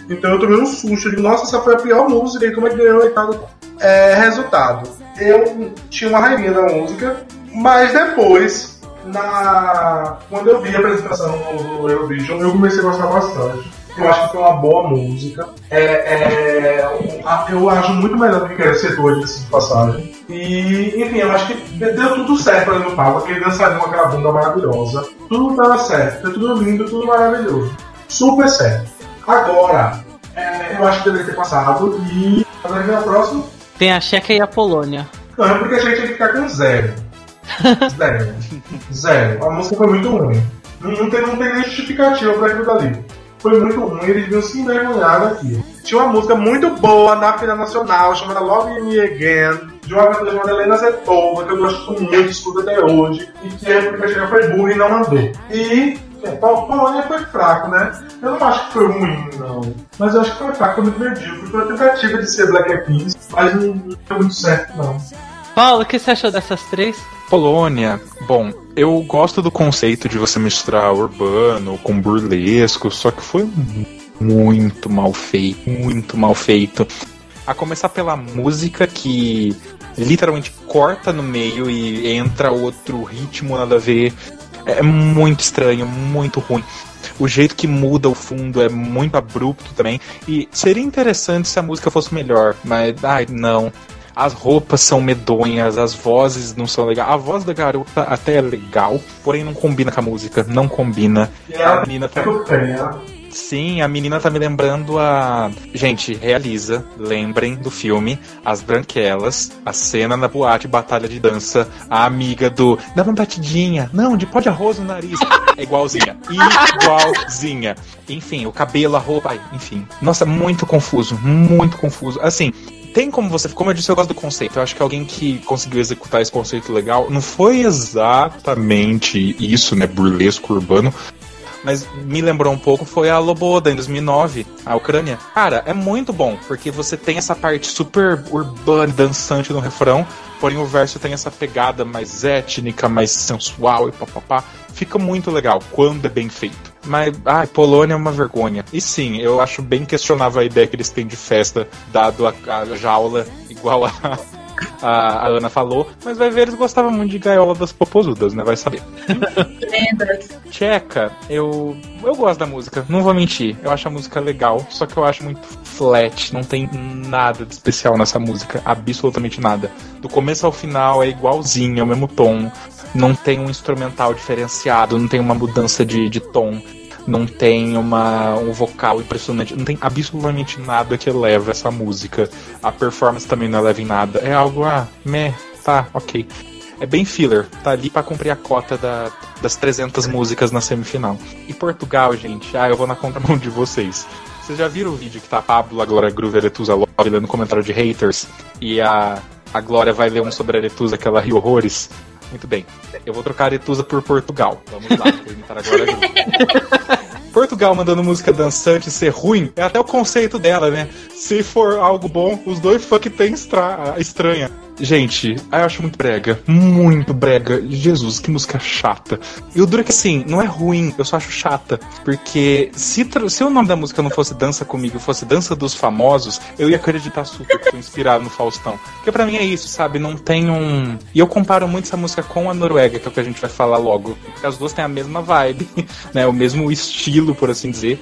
Então eu tomei um susto. Eu digo, nossa, essa foi a pior música. E como é que ganhou e tal. É, resultado. Eu tinha uma raivinha da música. Mas depois, na quando eu vi a apresentação do Eurovision, eu comecei a gostar bastante. Eu acho que foi uma boa música. É, é, eu acho muito melhor do que diga-se de passagem. E, enfim, eu acho que deu tudo certo ali no palco. Aquele dançarino com aquela bunda maravilhosa. Tudo tava certo. Foi tudo lindo, tudo maravilhoso. Super certo. Agora, é, eu acho que deveria ter passado. E agora vem a próxima. Tem a Checa e a Polônia. Não, é porque a gente tinha que ficar com zero. Zero. Zero. A música foi muito ruim. Não, não tem, não tem nem justificativa pra aquilo dali. Foi muito ruim, eles deviam se envergonhar daqui. Tinha uma música muito boa na final nacional chamada Love Me Again, de uma cantora chamada Helena Zetova, que eu gosto muito, escuto até hoje, e que a República Tcheca foi burra e não mandou. E é, Pol- Polônia foi fraco, né? Eu não acho que foi ruim, não. Mas eu acho que foi fraco, foi muito medíocre. Foi uma tentativa de ser Black Eyed Peas, mas não deu muito certo, não. Paulo, o que você achou dessas três? Polônia, bom, eu gosto do conceito de você misturar urbano com burlesco, só que foi muito mal feito, muito mal feito. A começar pela música que literalmente corta no meio e entra outro ritmo nada a ver. É muito estranho, muito ruim. O jeito que muda o fundo é muito abrupto também. E seria interessante se a música fosse melhor, mas ai não. As roupas são medonhas, as vozes não são legais. A voz da garota até é legal, porém não combina com a música, não combina. E A menina tá... feia. Sim, a menina tá me lembrando a. Gente, realiza, lembrem do filme As Branquelas, a cena na boate Batalha de Dança, a amiga do. Dá uma batidinha, não, de pó de arroz no nariz. É igualzinha, igualzinha. Enfim, o cabelo, a roupa, enfim. Nossa, muito confuso, muito confuso. Assim, tem como você. Como eu disse, eu gosto do conceito. Eu acho que alguém que conseguiu executar esse conceito legal não foi exatamente isso, né? Burlesco urbano. Mas me lembrou um pouco foi a Loboda em 2009, a Ucrânia. Cara, é muito bom, porque você tem essa parte super urbana, dançante no refrão, porém o verso tem essa pegada mais étnica, mais sensual e papapá. Fica muito legal quando é bem feito. Mas, ai, Polônia é uma vergonha. E sim, eu acho bem questionável a ideia que eles têm de festa, dado a, a jaula igual a, a, a Ana falou. Mas vai ver, eles gostavam muito de gaiola das popozudas, né? Vai saber. Tcheca, eu eu gosto da música, não vou mentir. Eu acho a música legal, só que eu acho muito flat, não tem nada de especial nessa música, absolutamente nada. Do começo ao final é igualzinho, é o mesmo tom, não tem um instrumental diferenciado, não tem uma mudança de, de tom, não tem uma, um vocal impressionante, não tem absolutamente nada que eleva essa música. A performance também não eleva em nada. É algo, ah, meh, tá, ok. É bem filler, tá ali pra cumprir a cota da- das 300 músicas na semifinal. E Portugal, gente, ah, eu vou na contramão de vocês. Vocês já viram o vídeo que tá a Pablo, a Glória Groover Letusa Love lendo comentário de haters? E a, a Glória vai ler um sobre a Letusa que ela horrores? Muito bem. Eu vou trocar a Letusa por Portugal. Vamos lá, vou imitar a Glória Groover. Portugal mandando música dançante ser ruim é até o conceito dela, né? Se for algo bom, os dois funk tem estra- estranha. Gente, eu acho muito brega. Muito brega. Jesus, que música chata. E o duro é que assim, não é ruim, eu só acho chata. Porque se, se o nome da música não fosse Dança Comigo, fosse Dança dos Famosos, eu ia acreditar super que foi inspirado no Faustão. Porque pra mim é isso, sabe? Não tem um. E eu comparo muito essa música com a Noruega, que é o que a gente vai falar logo. Porque as duas têm a mesma vibe, né? O mesmo estilo, por assim dizer.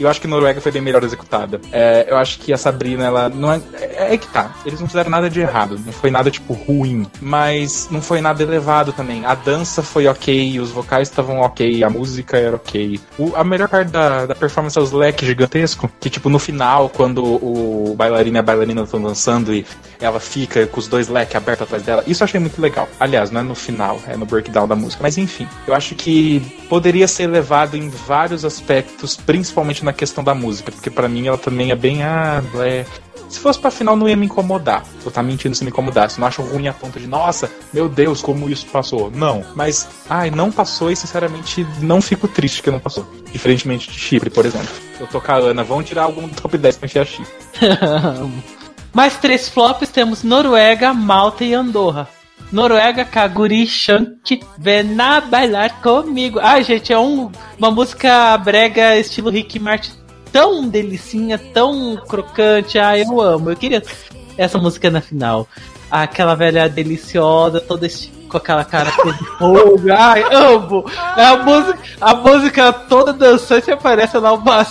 Eu acho que Noruega foi bem melhor executada. É, eu acho que a Sabrina, ela não é, é. É que tá. Eles não fizeram nada de errado. Não foi nada, tipo, ruim. Mas não foi nada elevado também. A dança foi ok, os vocais estavam ok, a música era ok. O- a melhor parte da, da performance é os leques gigantescos. Que, tipo, no final, quando o bailarino e a bailarina estão dançando e ela fica com os dois leques abertos atrás dela. Isso eu achei muito legal. Aliás, não é no final, é no breakdown da música. Mas enfim, eu acho que poderia ser elevado em vários aspectos, principalmente na questão da música, porque pra mim ela também é bem. Ah, é. Se fosse pra final, não ia me incomodar. Vou estar mentindo se me incomodasse. Não acho ruim a ponto de, nossa, meu Deus, como isso passou. Não. Mas, ai, não passou e sinceramente não fico triste que não passou. Diferentemente de Chipre, por exemplo. Eu tô com a Ana, vão tirar algum top 10 pra enfiar Chipre. Mais três flops temos Noruega, Malta e Andorra. Noruega, Kaguri Shank, Vena bailar comigo. Ai, gente, é um, uma música brega estilo Rick Martin tão delicinha, tão crocante. Ai, eu amo. Eu queria essa música na final. Aquela velha deliciosa, toda com aquela cara de fogo. Ai, amo. A música, a música toda dançante aparece lá uma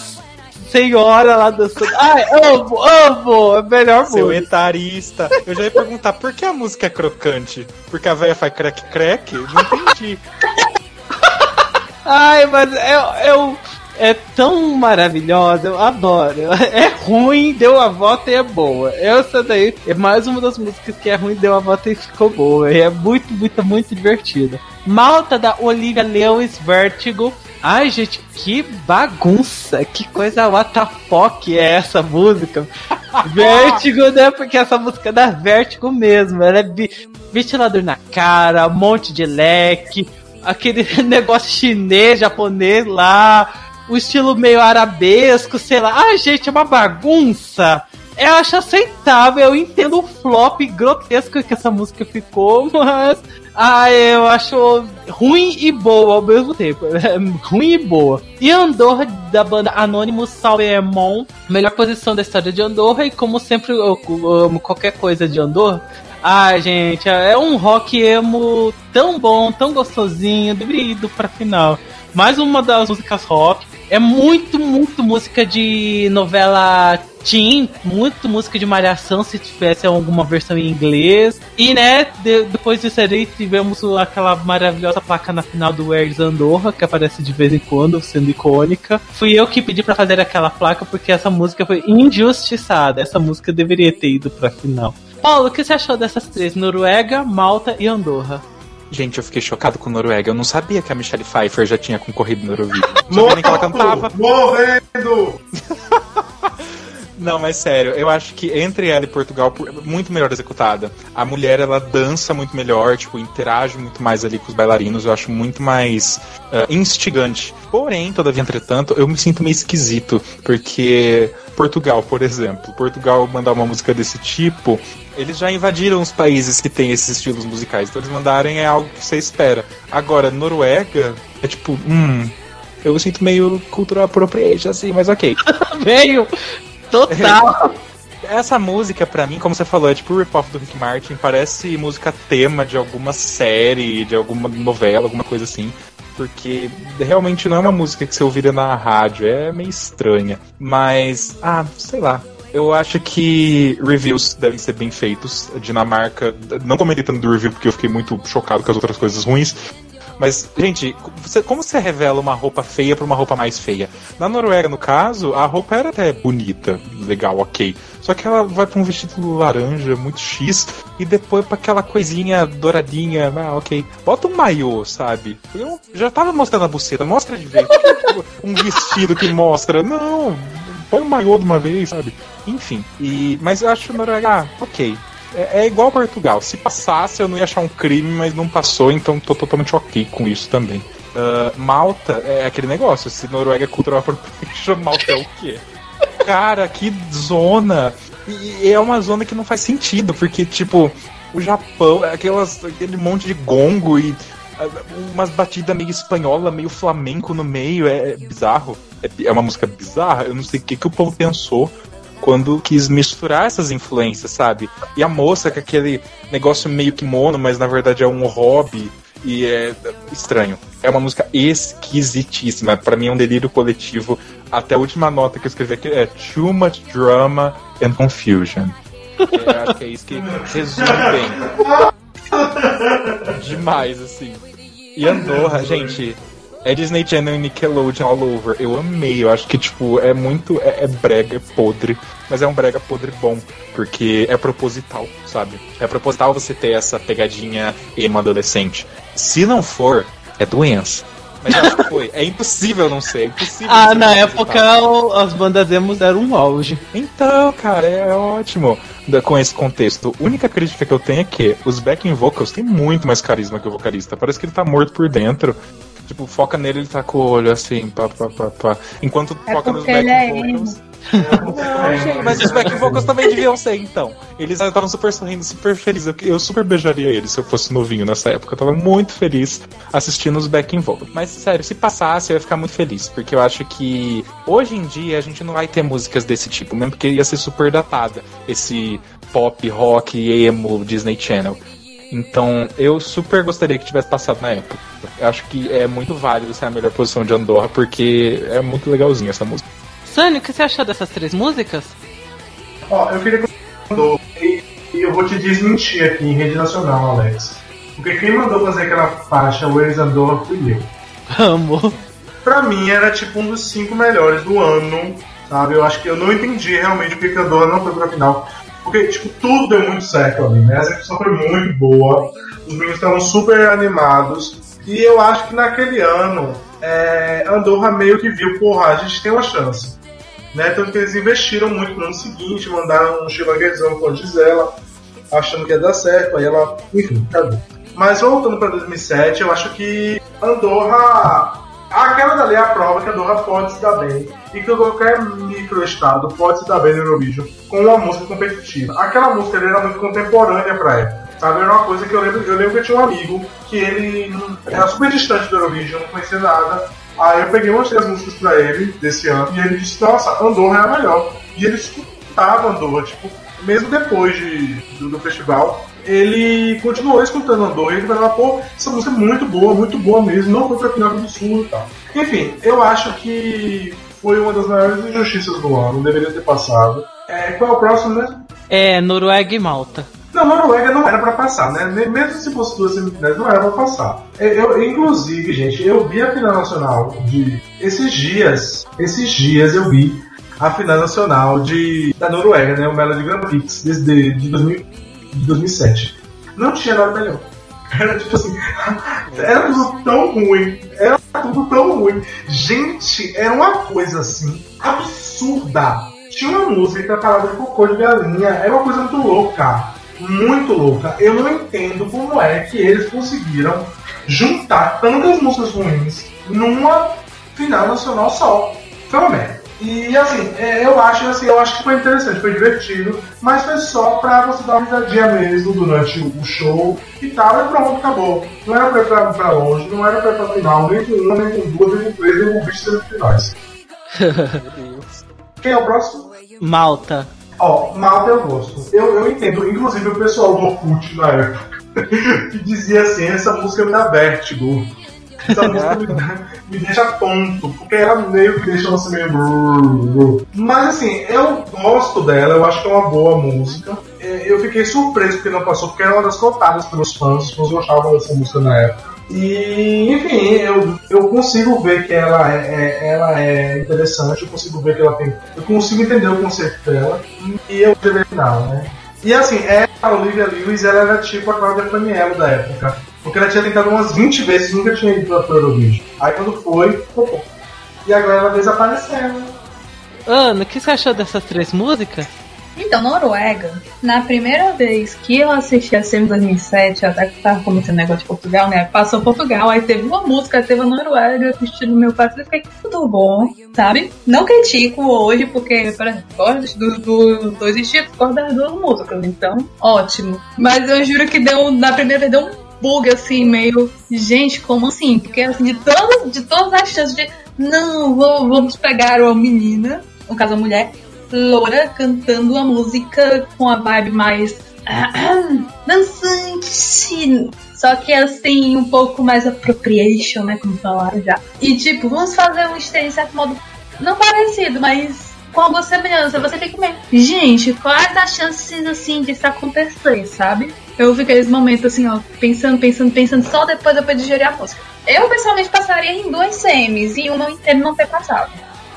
senhora lá dançando. Ai, amo, amo. É melhor Seu música. etarista. Eu já ia perguntar por que a música é crocante? Porque a velha faz crack crack? Não entendi. Ai, mas eu, eu, é tão maravilhosa, eu adoro. É ruim, deu a volta e é boa. Essa daí é mais uma das músicas que é ruim, deu a volta e ficou boa. E é muito, muito, muito divertida. Malta da Olivia Lewis Vertigo. Ai, gente, que bagunça, que coisa WTF é essa música. Vértigo, né? Porque essa música é da Vértigo mesmo. Ela é ventilador na cara, um monte de leque, aquele negócio chinês, japonês lá, o estilo meio arabesco, sei lá. Ai, gente, é uma bagunça. Eu acho aceitável, eu entendo o flop grotesco que essa música ficou, mas. Ah, eu acho ruim e boa ao mesmo tempo. É ruim e boa. E Andorra, da banda Anonymous Salomon, melhor posição da história de Andorra, e como sempre eu amo qualquer coisa de Andorra. Ai, gente, é um rock emo tão bom, tão gostosinho, deveria ir pra final. Mais uma das músicas rock. É muito, muito música de novela teen, muito música de malhação, se tivesse alguma versão em inglês. E, né, de- depois disso aí tivemos aquela maravilhosa placa na final do Where's Andorra, que aparece de vez em quando, sendo icônica. Fui eu que pedi pra fazer aquela placa porque essa música foi injustiçada. Essa música deveria ter ido pra final. Paulo, o que você achou dessas três? Noruega, Malta e Andorra. Gente, eu fiquei chocado com Noruega. Eu não sabia que a Michelle Pfeiffer já tinha concorrido no Eurovision. Não sabia nem que ela cantava. Morrendo! Não, mas sério, eu acho que entre ela e Portugal, por- muito melhor executada. A mulher, ela dança muito melhor, tipo, interage muito mais ali com os bailarinos, eu acho muito mais ah, instigante. Porém, todavia, entretanto, eu me sinto meio esquisito, porque Portugal, por exemplo, Portugal mandar uma música desse tipo, eles já invadiram os países que têm esses estilos musicais, então eles mandarem é algo que você espera. Agora, Noruega, é tipo, hum. Eu sinto meio cultural appropriation, assim, mas ok. Veio! Total! Essa música, pra mim, como você falou, é tipo o rip-off do Rick Martin, parece música tema de alguma série, de alguma novela, alguma coisa assim. Porque realmente não é uma música que você ouviria na rádio, é meio estranha. Mas, ah, sei lá. Eu acho que reviews devem ser bem feitos. A Dinamarca, não comentei tanto do review porque eu fiquei muito chocado com as outras coisas ruins. Mas, gente, você- como você revela uma roupa feia pra uma roupa mais feia? Na Noruega, no caso, a roupa era até bonita, legal, ok. Só que ela vai pra um vestido laranja, muito X, e depois pra aquela coisinha douradinha, ah, ok. Bota um maiô, sabe? Eu já tava mostrando a buceta, mostra de vez. um vestido que mostra. Não, põe um maiô de uma vez, sabe? Enfim. E, mas eu acho Noruega, ah, ok. É, é igual Portugal. Se passasse, eu não ia achar um crime, mas não passou, então tô totalmente ok com isso também. Ah, Malta é aquele negócio. Se Noruega é cultural appropriation, Malta é o quê? Cara, que zona! E é uma zona que não faz sentido, porque, tipo, o Japão, aquelas, aquele monte de gongo e umas batidas meio espanhola, meio flamenco no meio, é, é bizarro. É, é uma música bizarra, eu não sei o que, que o povo pensou quando quis misturar essas influências, sabe? E a moça com aquele negócio meio kimono, mas na verdade é um hobby e é estranho. É uma música esquisitíssima. Pra mim é um delírio coletivo. Até a última nota que eu escrevi aqui é Too much drama and confusion. É, acho que é isso que resume bem. Demais, assim. E Andorra, gente, é Disney Channel e Nickelodeon all over. Eu amei, eu acho que, tipo, é muito. É, é brega, é podre. Mas é um brega podre bom. Porque é proposital, sabe? É proposital você ter essa pegadinha emo adolescente. Se não for, é doença. Mas acho que foi. É impossível não ser. É impossível Ah, não ser na época o- as bandas emos deram um auge. Então, cara, é ótimo com esse contexto. A única crítica que eu tenho é que os backing vocals têm muito mais carisma que o vocalista. Parece que ele tá morto por dentro. Tipo, foca nele, ele tá com o olho assim, pá, pá, pá, pá. Enquanto É foca nos ele é backing vocals. Não, gente, mas os backing vocals também deviam ser, então. Eles estavam super sorrindo, super felizes. Eu, super beijaria eles se eu fosse novinho nessa época. Eu tava muito feliz assistindo os backing vocals. Mas, sério, se passasse, eu ia ficar muito feliz. Porque eu acho que hoje em dia a gente não vai ter músicas desse tipo, mesmo porque ia ser super datada. Esse pop, rock, emo, Disney Channel. Então, eu super gostaria que tivesse passado na época. Eu acho que é muito válido ser a melhor posição de Andorra, porque é muito legalzinha essa música. Sânio, o que você achou dessas três músicas? Ó, eu queria que você mandou, e, e eu vou te desmentir aqui em rede nacional, Alex. Porque quem mandou fazer aquela faixa Where's Andorra fui eu. Amo. pra mim era tipo um dos cinco melhores do ano, sabe? Eu acho que eu não entendi realmente porque que a Andorra não foi pra final. Porque, tipo, tudo deu muito certo ali, né? A execução foi muito boa, os meninos estavam super animados. E eu acho que naquele ano, é, Andorra meio que viu, porra, a gente tem uma chance. Né? Tanto que eles investiram muito no ano seguinte, mandaram um chilanguezão com a Gisela, achando que ia dar certo, aí ela, enfim, acabou. Mas voltando para 2007, eu acho que Andorra. Aquela dali é a prova que Andorra pode se dar bem e que qualquer microestado pode se dar bem no Eurovision com uma música competitiva. Aquela música era muito contemporânea pra época. Sabe, era uma coisa que eu lembro, eu lembro que eu tinha um amigo que ele era super distante do Eurovision, não conhecia nada. Aí eu peguei umas três músicas pra ele desse ano e ele disse, nossa, Andorra é a melhor. E ele escutava Andorra, tipo, mesmo depois de, do, do festival, ele continuou escutando Andorra e ele falava, pô, essa música é muito boa, muito boa mesmo, não foi pra final do sul e tal. Enfim, eu acho que foi uma das maiores injustiças do ano, deveria ter passado. É, qual é o próximo mesmo? É, Noruega e Malta. Não, Noruega não era pra passar, né? Mesmo se fosse duas semifinais, não era pra passar. Eu, eu- inclusive, gente, eu vi a final nacional de. Esses dias, esses dias eu vi a final nacional de da Noruega, né? O Melody Grand Prix desde de, 2000 de 2007. Não tinha nada melhor. Era tipo assim, era tudo tão ruim, era tudo tão ruim. Gente, era uma coisa assim, absurda. Tinha uma música falada de cocô de galinha, era uma coisa muito louca. Muito louca. Eu não entendo como é que eles conseguiram juntar tantas músicas ruins numa final nacional só. Foi uma merda. E assim, é, eu acho assim, eu acho que foi interessante, foi divertido, mas foi só pra você dar uma risadinha mesmo durante o show e tal, e pronto, acabou. Não era pra ir pra, pra longe, não era pra ir pra final, nem com uma, nem com duas, nem com três, nem com bicho semifinais. Quem é o próximo? Malta. Ó, Malta eu gosto. Eu, eu entendo, inclusive o pessoal do Orkut na época, que dizia assim, essa música me dá vértigo. Essa música me, me deixa tonto, porque ela meio que deixa você meio. Mas assim, eu gosto dela, eu acho que é uma boa música. É, Eu fiquei surpreso porque não passou, porque era uma das cotadas pelos fãs, os fãs gostavam dessa música na época. E, enfim, eu, eu consigo ver que ela é, é- ela é interessante, eu consigo ver que ela tem. Eu consigo entender o conceito dela, e eu deveria final, né? E assim, é, a Olivia Lewis ela era tipo a Cláudia Faniello da época. Porque ela tinha tentado umas 20 vezes, nunca tinha ido pra Eurovision. Aí quando foi, popô. E agora ela desapareceu. Ana, o que você achou dessas três músicas? Então, Noruega, na primeira vez que eu assisti a SEMI 2007, até que tava começando o negócio de Portugal, né? Passou Portugal, aí teve uma música, teve a Noruega, assistindo meu pai, eu fiquei tudo bom, sabe? Não critico hoje, porque, por exemplo, gosto dos do, dois estilos, gosto das duas músicas, então, ótimo. Mas eu juro que deu, na primeira vez, deu um bug assim, meio, gente, como assim? Porque, assim, de todas, de todas as chances de, não, vou- vamos pegar uma menina, no caso, a mulher, loura cantando a música com a vibe mais dançante. Só que assim, um pouco mais appropriation, né? Como falaram já. E tipo, vamos fazer um de certo modo não parecido, mas com alguma semelhança. Você fica meio. Gente, quais as chances assim disso acontecer, sabe? Eu fiquei nesse momento assim, ó, pensando, pensando, pensando, só depois eu pude digerir a música. Eu pessoalmente passaria em duas semis e uma inteira não ter passado.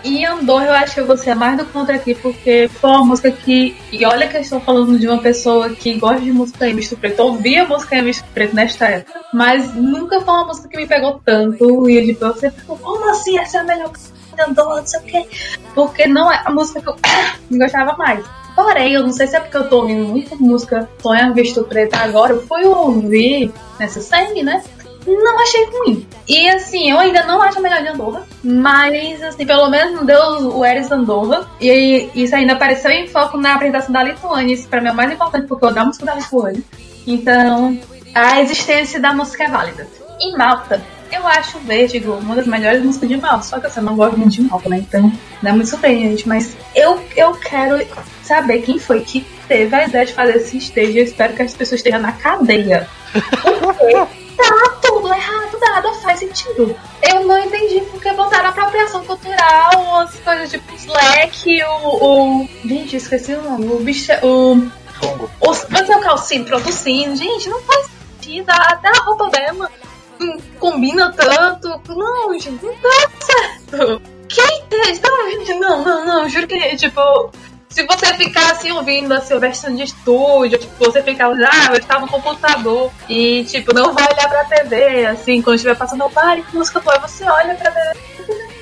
E Andorra eu acho que eu vou ser mais do contra aqui, porque foi uma música que. E olha que eu estou falando de uma pessoa que gosta de música em misto preto. Eu ouvia música em misto preto nesta época. Mas nunca foi uma música que me pegou tanto. E ele você ficou, como assim? Essa é a melhor de Andorra, não sei o quê. Porque não é a música que eu gostava mais. Porém, eu não sei se é porque eu tô ouvindo muita música Sonha Visto Preto agora. Eu fui ouvir nessa série, né? Não achei ruim. E assim, eu ainda não acho a melhor de Andorra, mas assim, pelo menos não deu o Eris Andorra. E isso ainda apareceu em foco na apresentação da Lituânia. Isso pra mim é o mais importante, porque eu adoro a música da Lituânia. Então, a existência da música é válida. Em Malta, eu acho o Vertigo uma das melhores músicas de Malta, só que eu não gosto muito de Malta, né? Então, não é muito surpreendente, mas eu, eu quero saber quem foi que teve a ideia de fazer esse stage. Eu espero que as pessoas estejam na cadeia. Porque tá tudo errado, nada faz sentido. Eu não entendi porque botaram apropriação cultural, as coisas tipo Slack, o. o... Gente, esqueci o nome. O bicho. O. Congo. O, é o calcinho produzindo. Gente, não faz sentido. Até a roupa dela não combina tanto. Não, gente, não dá certo. Quem tem? Não, não, não, juro que, tipo, se você ficar assim ouvindo a sua versão de estúdio, tipo, você ficar, ah, eu estava no computador e, tipo, não vai olhar pra TV, assim, quando estiver passando, pare, que música foi, você olha pra TV.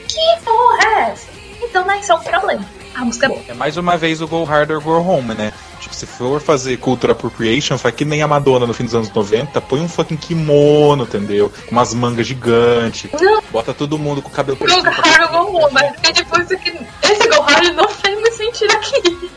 Que porra é essa? Então, né, isso é um problema. A música é boa. É mais uma vez o Go Hard or Go Home, né? Tipo, se for fazer culture appropriation, faz que nem a Madonna no fim dos anos 90, põe um fucking kimono, entendeu? Com umas mangas gigantes. Não. Bota todo mundo com o cabelo Go Hard Go Home, mas porque tipo, isso aqui, esse Go Hard não faz muito sentido aqui.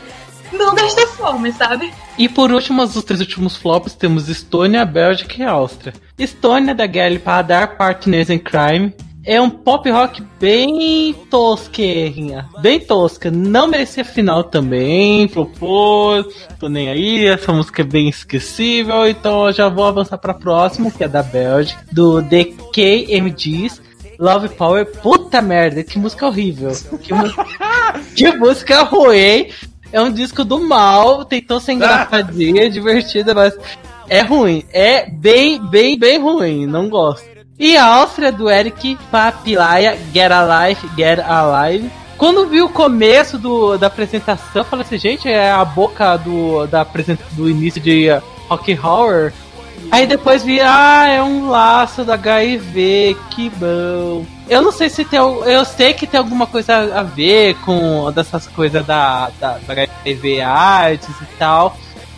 Não desta forma, sabe? E por último, os três últimos flops, temos Estônia, Bélgica e Áustria. Estônia, da Gally Padar, Partners in Crime. É um pop rock bem tosquinha, bem tosca. Não merecia final também, propôs, tô nem aí, essa música é bem esquecível, então eu já vou avançar pra próxima, que é da Bélgica, do The KMGs. Love Power, puta merda, que música horrível. Que, que música ruim. É um disco do mal, tentou ser engraçadinha, divertida, mas é ruim. É bem, bem, bem ruim, não gosto. E a Áustria do Eric Papilaia, Get Alive, Get Alive. Quando vi o começo do, da apresentação, falei assim, gente, é a boca do, da do início de uh, Rock Horror. Aí depois vi, ah, é um laço do HIV, que bom. Eu não sei se tem. Eu sei que tem alguma coisa a ver com dessas coisas da, da, da HIV AIDS e tal.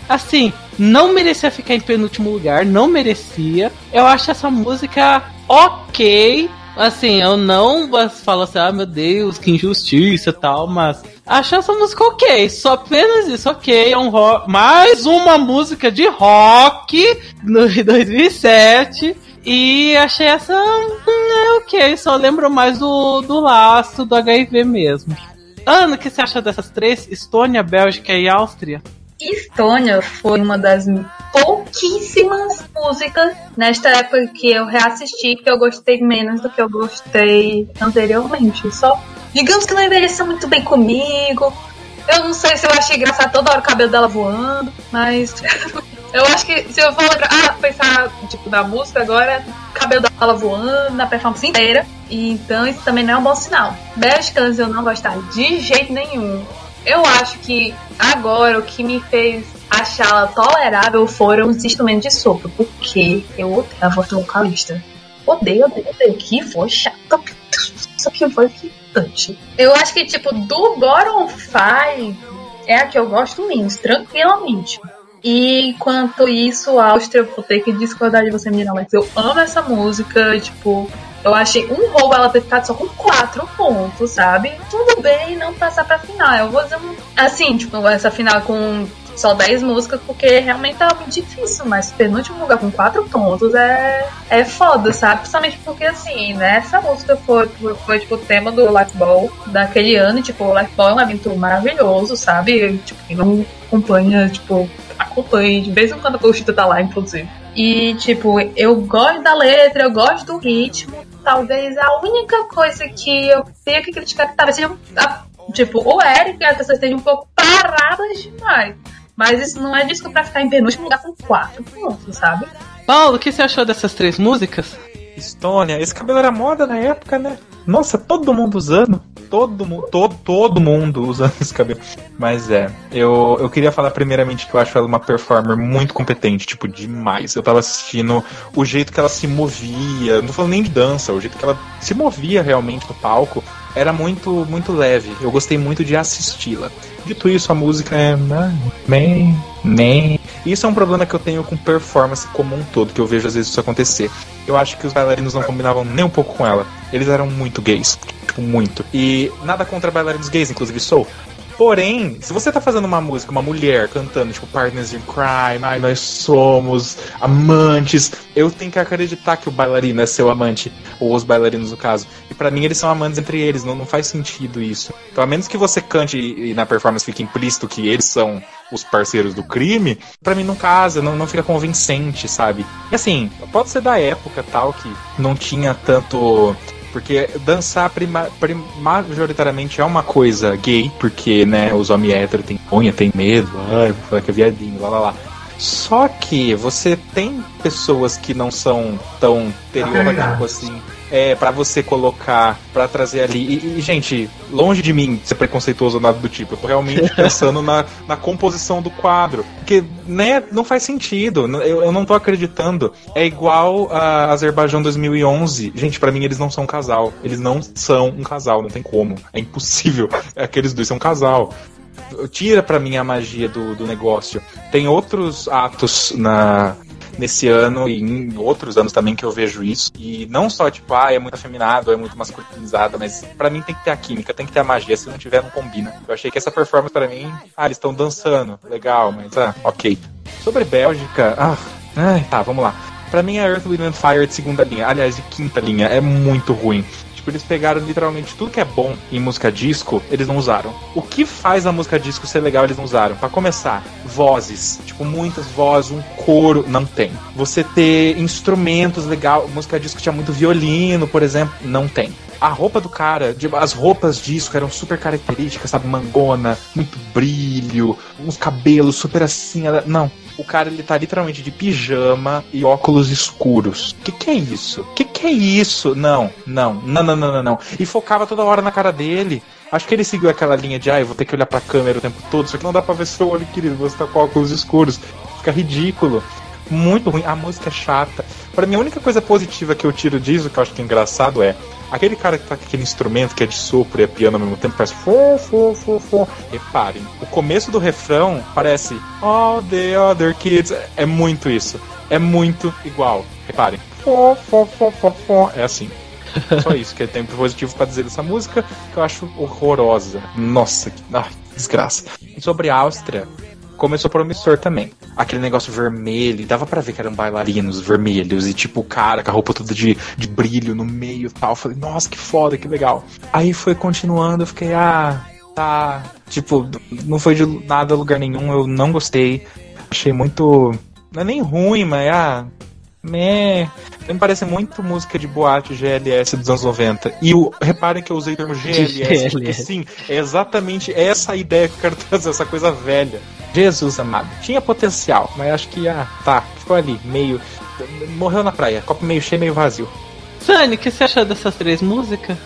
Assim, não merecia ficar em penúltimo lugar, não merecia. Eu acho essa música ok. Assim, eu não falo assim, ah meu Deus, que injustiça e tal, mas acho essa música ok. Só apenas isso, ok. É um rock, mais uma música de rock no 2007. E achei essa hum, é ok, só lembro mais do, do laço do HIV mesmo. Ana, o que você acha dessas três? Estônia, Bélgica e Áustria? Estônia foi uma das pouquíssimas músicas nesta época que eu reassisti que eu gostei menos do que eu gostei anteriormente. Só, digamos que não envelheceu muito bem comigo. Eu não sei se eu achei engraçado toda hora o cabelo dela voando, mas eu acho que se eu for ah, pensar tipo na música agora, cabelo dela voando na performance inteira. E então isso também não é um bom sinal. Bélgicas eu não gostava de jeito nenhum. Eu acho que agora o que me fez achá-la tolerável foram os instrumentos de sopro, porque eu odeio a voz do vocalista. Odeio, odeio, odeio. Que voz chata. Isso que voz irritante. Eu acho que, tipo, do Goron 5 é a que eu gosto menos, tranquilamente. E enquanto isso, Áustria, eu vou ter que discordar de você, menina Alex. Eu amo essa música, tipo, eu achei um roubo ela ter ficado só com quatro pontos, sabe? Tudo bem não passar pra final. Eu vou dizer um- assim, tipo, essa final com só 10 músicas, porque realmente tava muito difícil, mas penúltimo lugar com quatro pontos é, é foda, sabe? Principalmente porque assim, né? Essa música foi, foi, foi, tipo o tema do Life Ball daquele ano, e, tipo, o Life Ball é um evento maravilhoso, sabe? Tipo, quem não acompanha, tipo, acompanhe, de vez em quando a Chita tá lá, inclusive. E, tipo, eu gosto da letra, eu gosto do ritmo. Talvez a única coisa que eu tenho que criticar que talvez seja, tipo, o Eric as pessoas estejam um pouco paradas demais. Mas isso não é disco pra ficar em penúltimo lugar com quatro pontos, sabe? Paulo, o que você achou dessas três músicas? Estônia, esse cabelo era moda na época, né? Nossa, todo mundo usando. Todo mundo, todo, todo mundo usando esse cabelo. Mas é, eu, eu queria falar primeiramente que eu acho ela uma performer muito competente, tipo, demais. Eu tava assistindo o jeito que ela se movia, não falando nem de dança, o jeito que ela se movia realmente no palco era muito, muito leve. Eu gostei muito de assisti-la. Dito isso, a música é. ah, Nem. Nem. Isso é um problema que eu tenho com performance como um todo, que eu vejo às vezes isso acontecer. Eu acho que os bailarinos não combinavam nem um pouco com ela. Eles eram muito gays. Tipo, muito. E nada contra bailarinos gays, inclusive sou. Porém, se você tá fazendo uma música, uma mulher cantando, tipo, Partners in Crime, ai, nós somos amantes, eu tenho que acreditar que o bailarino é seu amante, ou os bailarinos no caso. E pra mim eles são amantes entre eles, não, não faz sentido isso. Então, a menos que você cante e, e na performance fique implícito que eles são os parceiros do crime, pra mim não casa, não, não fica convincente, sabe? E assim, pode ser da época tal, que não tinha tanto. Porque dançar prima, prim- majoritariamente é uma coisa gay, porque, né, os homens héteros têm unha, têm medo, ai, falar que é viadinho, lá lá lá. Só que você tem pessoas que não são tão estereótipo Afeminadas. assim. É, pra você colocar, pra trazer ali. E, e, gente, longe de mim ser preconceituoso ou nada do tipo, eu tô realmente pensando na, na composição do quadro. Porque, né, não faz sentido. Eu, eu não tô acreditando. É igual a Azerbaijão 2011. Gente, pra mim eles não são um casal. Eles não são um casal, não tem como. É impossível. Aqueles dois são um casal tira pra mim a magia do, do negócio. Tem outros atos na nesse ano e em outros anos também que eu vejo isso. E não só, tipo, ah, é muito afeminado, é muito masculinizado, mas pra mim tem que ter a química, tem que ter a magia. Se não tiver, não combina. Eu achei que essa performance pra mim, ah, eles estão dançando, legal, mas ah, ok. Sobre Bélgica, ah, ai, tá, vamos lá. Pra mim, a Earth, Wind and Fire de segunda linha, aliás, de quinta linha, é muito ruim. Tipo, eles pegaram literalmente tudo que é bom em música disco, eles não usaram. O que faz a música disco ser legal, eles não usaram. Pra começar, vozes. Tipo, muitas vozes, um coro, não tem. Você ter instrumentos legal, música disco tinha muito violino, por exemplo, não tem. A roupa do cara, as roupas disco eram super características, sabe? Mangona, muito brilho, uns cabelos super assim. ela- Não. O cara ele tá literalmente de pijama e óculos escuros. Que que é isso? Que que é isso? Não, não, não, não, não, não, não. E focava toda hora na cara dele. Acho que ele seguiu aquela linha de, ah, eu vou ter que olhar pra câmera o tempo todo, só que não dá pra ver seu olho, querido, você tá com óculos escuros. Fica ridículo. Muito ruim, a música é chata. Pra mim, a única coisa positiva que eu tiro disso, que eu acho que é engraçado, é aquele cara que tá com aquele instrumento que é de sopro e é piano ao mesmo tempo, parece fô, fô, fô, fô. Reparem, o começo do refrão parece All the other kids. É muito isso. É muito igual. Reparem. Fô, fô, fô, fô, fô. É assim. Só isso que tem positivo pra dizer dessa música, que eu acho horrorosa. Nossa, que ai, desgraça. E sobre a Áustria, começou promissor também. Aquele negócio vermelho, dava pra ver que eram bailarinos vermelhos e tipo o cara com a roupa toda de, de brilho no meio e tal. Eu Falei, nossa, que foda, que legal. Aí foi continuando, eu fiquei, ah, tá. Tipo, não foi de nada lugar nenhum, eu não gostei. Achei muito. Não é nem ruim, mas ah. Meh. Me parece muito música de boate GLS dos anos 90. E o, reparem que eu usei o termo GLS, porque GLS. sim, é exatamente essa a ideia que eu quero trazer, essa coisa velha. Jesus amado. Tinha potencial, mas acho que, ah, tá, ficou ali, meio. Morreu na praia, copo meio cheio, meio vazio. Sani, o que você achou dessas três músicas?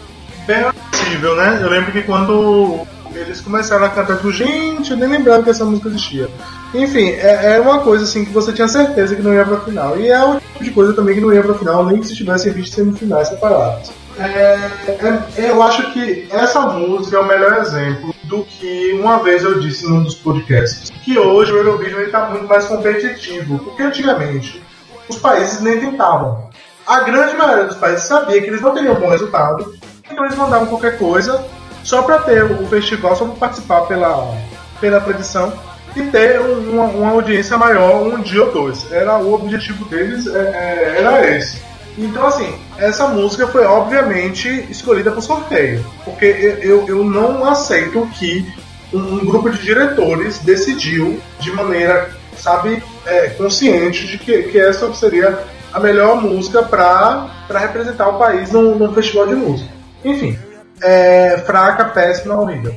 Bem possível, né? Eu lembro que quando eles começaram a cantar, eu gente, eu nem lembrava que essa música existia. Enfim, é, é uma coisa assim que você tinha certeza que não ia pra final. E é o tipo de coisa também que não ia pra final, nem que se tivessem visto semifinais separados. É, é- eu acho que essa música é o melhor exemplo do que uma vez eu disse num dos podcasts. Que hoje o Eurovision está muito mais competitivo. Porque antigamente os países nem tentavam. A grande maioria dos países sabia que eles não teriam bom resultado, então eles mandavam qualquer coisa só para ter o festival, só para participar pela, pela tradição e ter um- uma, uma audiência maior um dia ou dois. Era o objetivo deles, é, é, era esse. Então, assim, essa música foi obviamente escolhida por sorteio, porque eu, eu, não aceito que um, um grupo de diretores decidiu de maneira, sabe, é, consciente de que, que essa seria a melhor música para representar o país num, num festival de música. Enfim, é, fraca, péssima, horrível.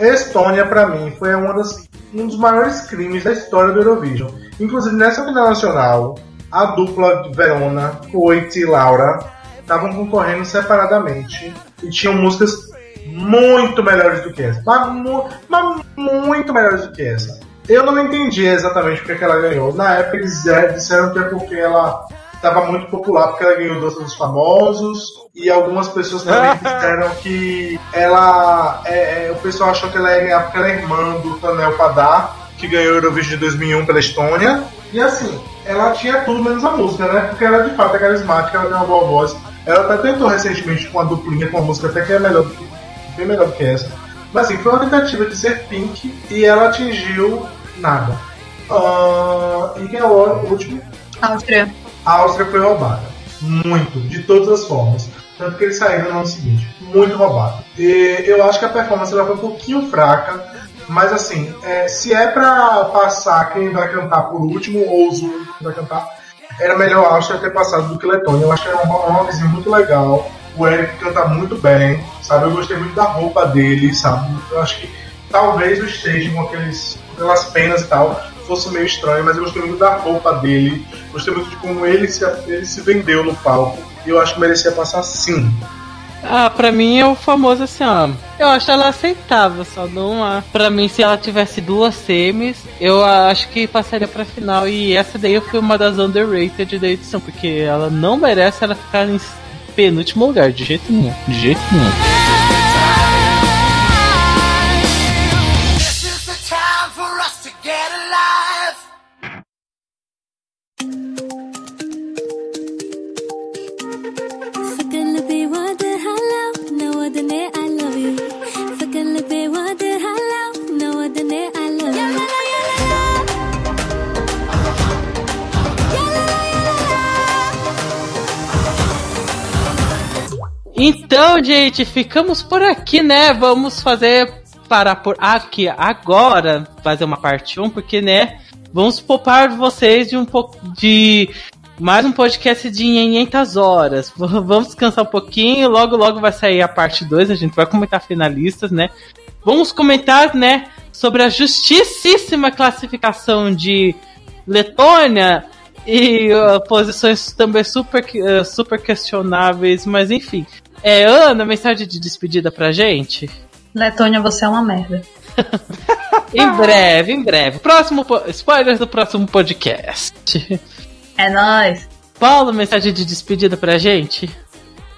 Estônia, pra mim, foi uma das, um dos maiores crimes da história do Eurovision. Inclusive, nessa final nacional, a dupla de Verona, Oit e Laura, estavam concorrendo separadamente e tinham músicas muito melhores do que essa. Mas, mu- mas muito melhores do que essa. Eu não entendi exatamente porque que ela ganhou. Na época eles é, disseram que é porque ela estava muito popular, porque ela ganhou Dança dos Famosos. E algumas pessoas também disseram que ela. é, é, o pessoal achou que ela ia ganhar porque ela é irmã do Tanel Padar, que ganhou o Eurovision de 2001 pela Estônia. E assim, ela tinha tudo menos a música, né? Porque ela de fato é carismática, ela tem uma boa voz. Ela até tentou recentemente com uma duplinha, com uma música até que é melhor do que, bem melhor do que essa. Mas assim, foi uma tentativa de ser pink e ela atingiu nada. Ah, e quem é o último? Áustria. A Áustria foi roubada. Muito, de todas as formas. Tanto que eles saíram no ano seguinte. Muito roubado. E eu acho que a performance ela foi um pouquinho fraca. Mas assim, é, se é pra passar quem vai cantar por último, ou os únicos que vai cantar, era melhor a Áustria ter passado do que Letônia. Eu acho que era uma vizinha muito legal. O Eric canta muito bem, sabe? Eu gostei muito da roupa dele, sabe? Eu acho que talvez o stage com aqueles, aquelas penas e tal fosse meio estranho, mas eu gostei muito da roupa dele. Gostei muito de como ele se, ele se vendeu no palco. E eu acho que merecia passar sim. Ah, pra mim é o famoso assim, ó. Eu acho ela aceitável, só não há. Pra mim, se ela tivesse duas semis, eu acho que passaria pra final. E essa daí foi uma das underrated da edição, porque ela não merece ela ficar em penúltimo lugar, de jeito nenhum. De jeito nenhum. Gente, ficamos por aqui, né? Vamos fazer parar por aqui agora, fazer uma parte 1, porque, né? Vamos poupar vocês de um pouco de mais um podcast de 500 horas. Vamos descansar um pouquinho, logo logo vai sair a parte 2, a gente vai comentar finalistas, né? Vamos comentar, né, sobre a justíssima classificação de Letônia e uh, posições também super, uh, super questionáveis, mas enfim. É, Ana, mensagem de despedida pra gente? Letônia, você é uma merda. Em breve, em breve. Próximo po- spoilers do próximo podcast. É nóis. Paulo, mensagem de despedida pra gente?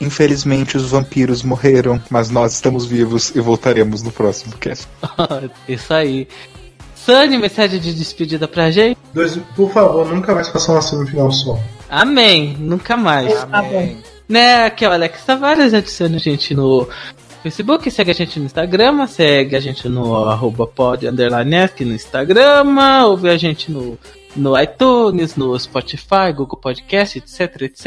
Infelizmente os vampiros morreram, mas nós estamos vivos e voltaremos no próximo cast. Isso aí. Sunny, mensagem de despedida pra gente? Dois, por favor, nunca mais façam uma semifinal só. Amém, nunca mais. Tá bom. Né, aqui é o Alex Tavares, adicione a gente no Facebook, segue a gente no Instagram, segue a gente no arroba pod no Instagram, ouve a gente no, no iTunes, no Spotify, Google Podcast, etc, etc.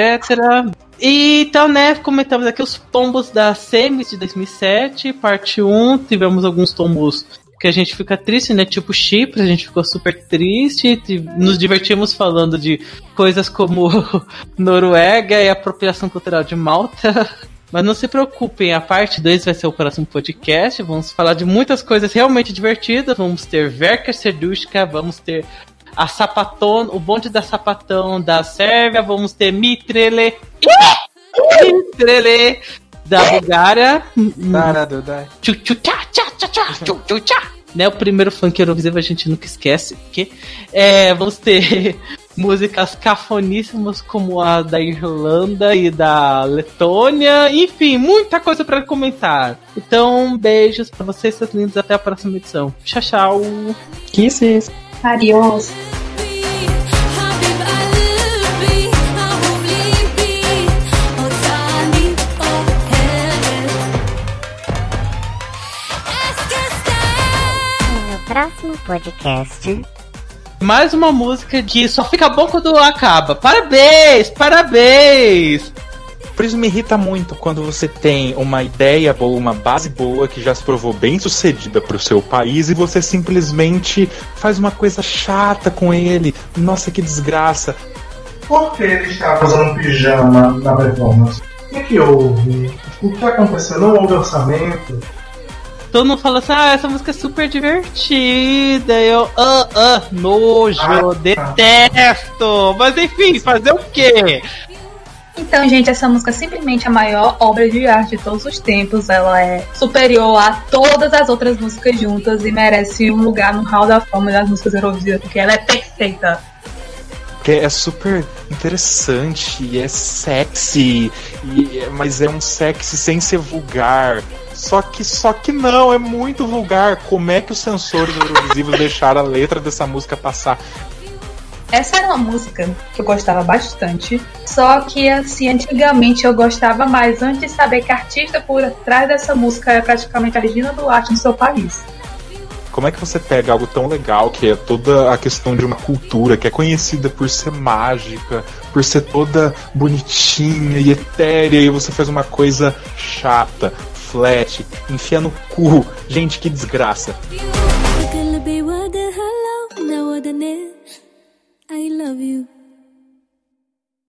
E então, né, comentamos aqui os tombos da SEMIS de 2007, parte 1, tivemos alguns tombos que a gente fica triste, né? Tipo Chipre, a gente ficou super triste. Nos divertimos falando de coisas como Noruega e apropriação cultural de Malta. Mas não se preocupem, a parte 2 vai ser o próximo podcast. Vamos falar de muitas coisas realmente divertidas. Vamos ter Verka Serdushka, vamos ter a Sapatão, o bonde da Sapatão da Sérvia, vamos ter Mitrele. Mitrele da Bulgária. Né, o primeiro funk Eurovisivo a gente nunca esquece. Porque, é, vamos ter músicas cafoníssimas como a da Irlanda e da Letônia. Enfim, muita coisa para comentar. Então, beijos pra vocês, seus lindos. Até a próxima edição. Tchau, tchau. Kisses! Adiós. Podcast, Mais uma música que só fica bom quando acaba. Parabéns, parabéns. Por isso me irrita muito quando você tem uma ideia boa, uma base boa que já se provou bem sucedida pro seu país e você simplesmente faz uma coisa chata com ele. Nossa, que desgraça. Por que ele estava usando pijama na performance? O que, que houve? O que aconteceu? Não houve orçamento? Todo mundo fala assim, ah, essa música é super divertida. Eu, ah, ah, nojo, Ah, detesto. Mas enfim, fazer o quê? Então, gente, essa música é simplesmente a maior obra de arte de todos os tempos. Ela é superior a todas as outras músicas juntas e merece um lugar no Hall da Fama das músicas Eurovisivas, porque ela é perfeita. Porque é super interessante e é sexy, e, mas é um sexy sem ser vulgar. Só que, só que não, é muito vulgar. Como é que os sensores eurovisivos deixaram a letra dessa música passar? Essa era uma música que eu gostava bastante. Só que, assim, antigamente eu gostava mais antes de saber que a artista por trás dessa música é praticamente a Regina Duarte no seu país. Como é que você pega algo tão legal, que é toda a questão de uma cultura, que é conhecida por ser mágica, por ser toda bonitinha e etérea, e você faz uma coisa chata, flat, enfia no cu. Gente, que desgraça. I love you.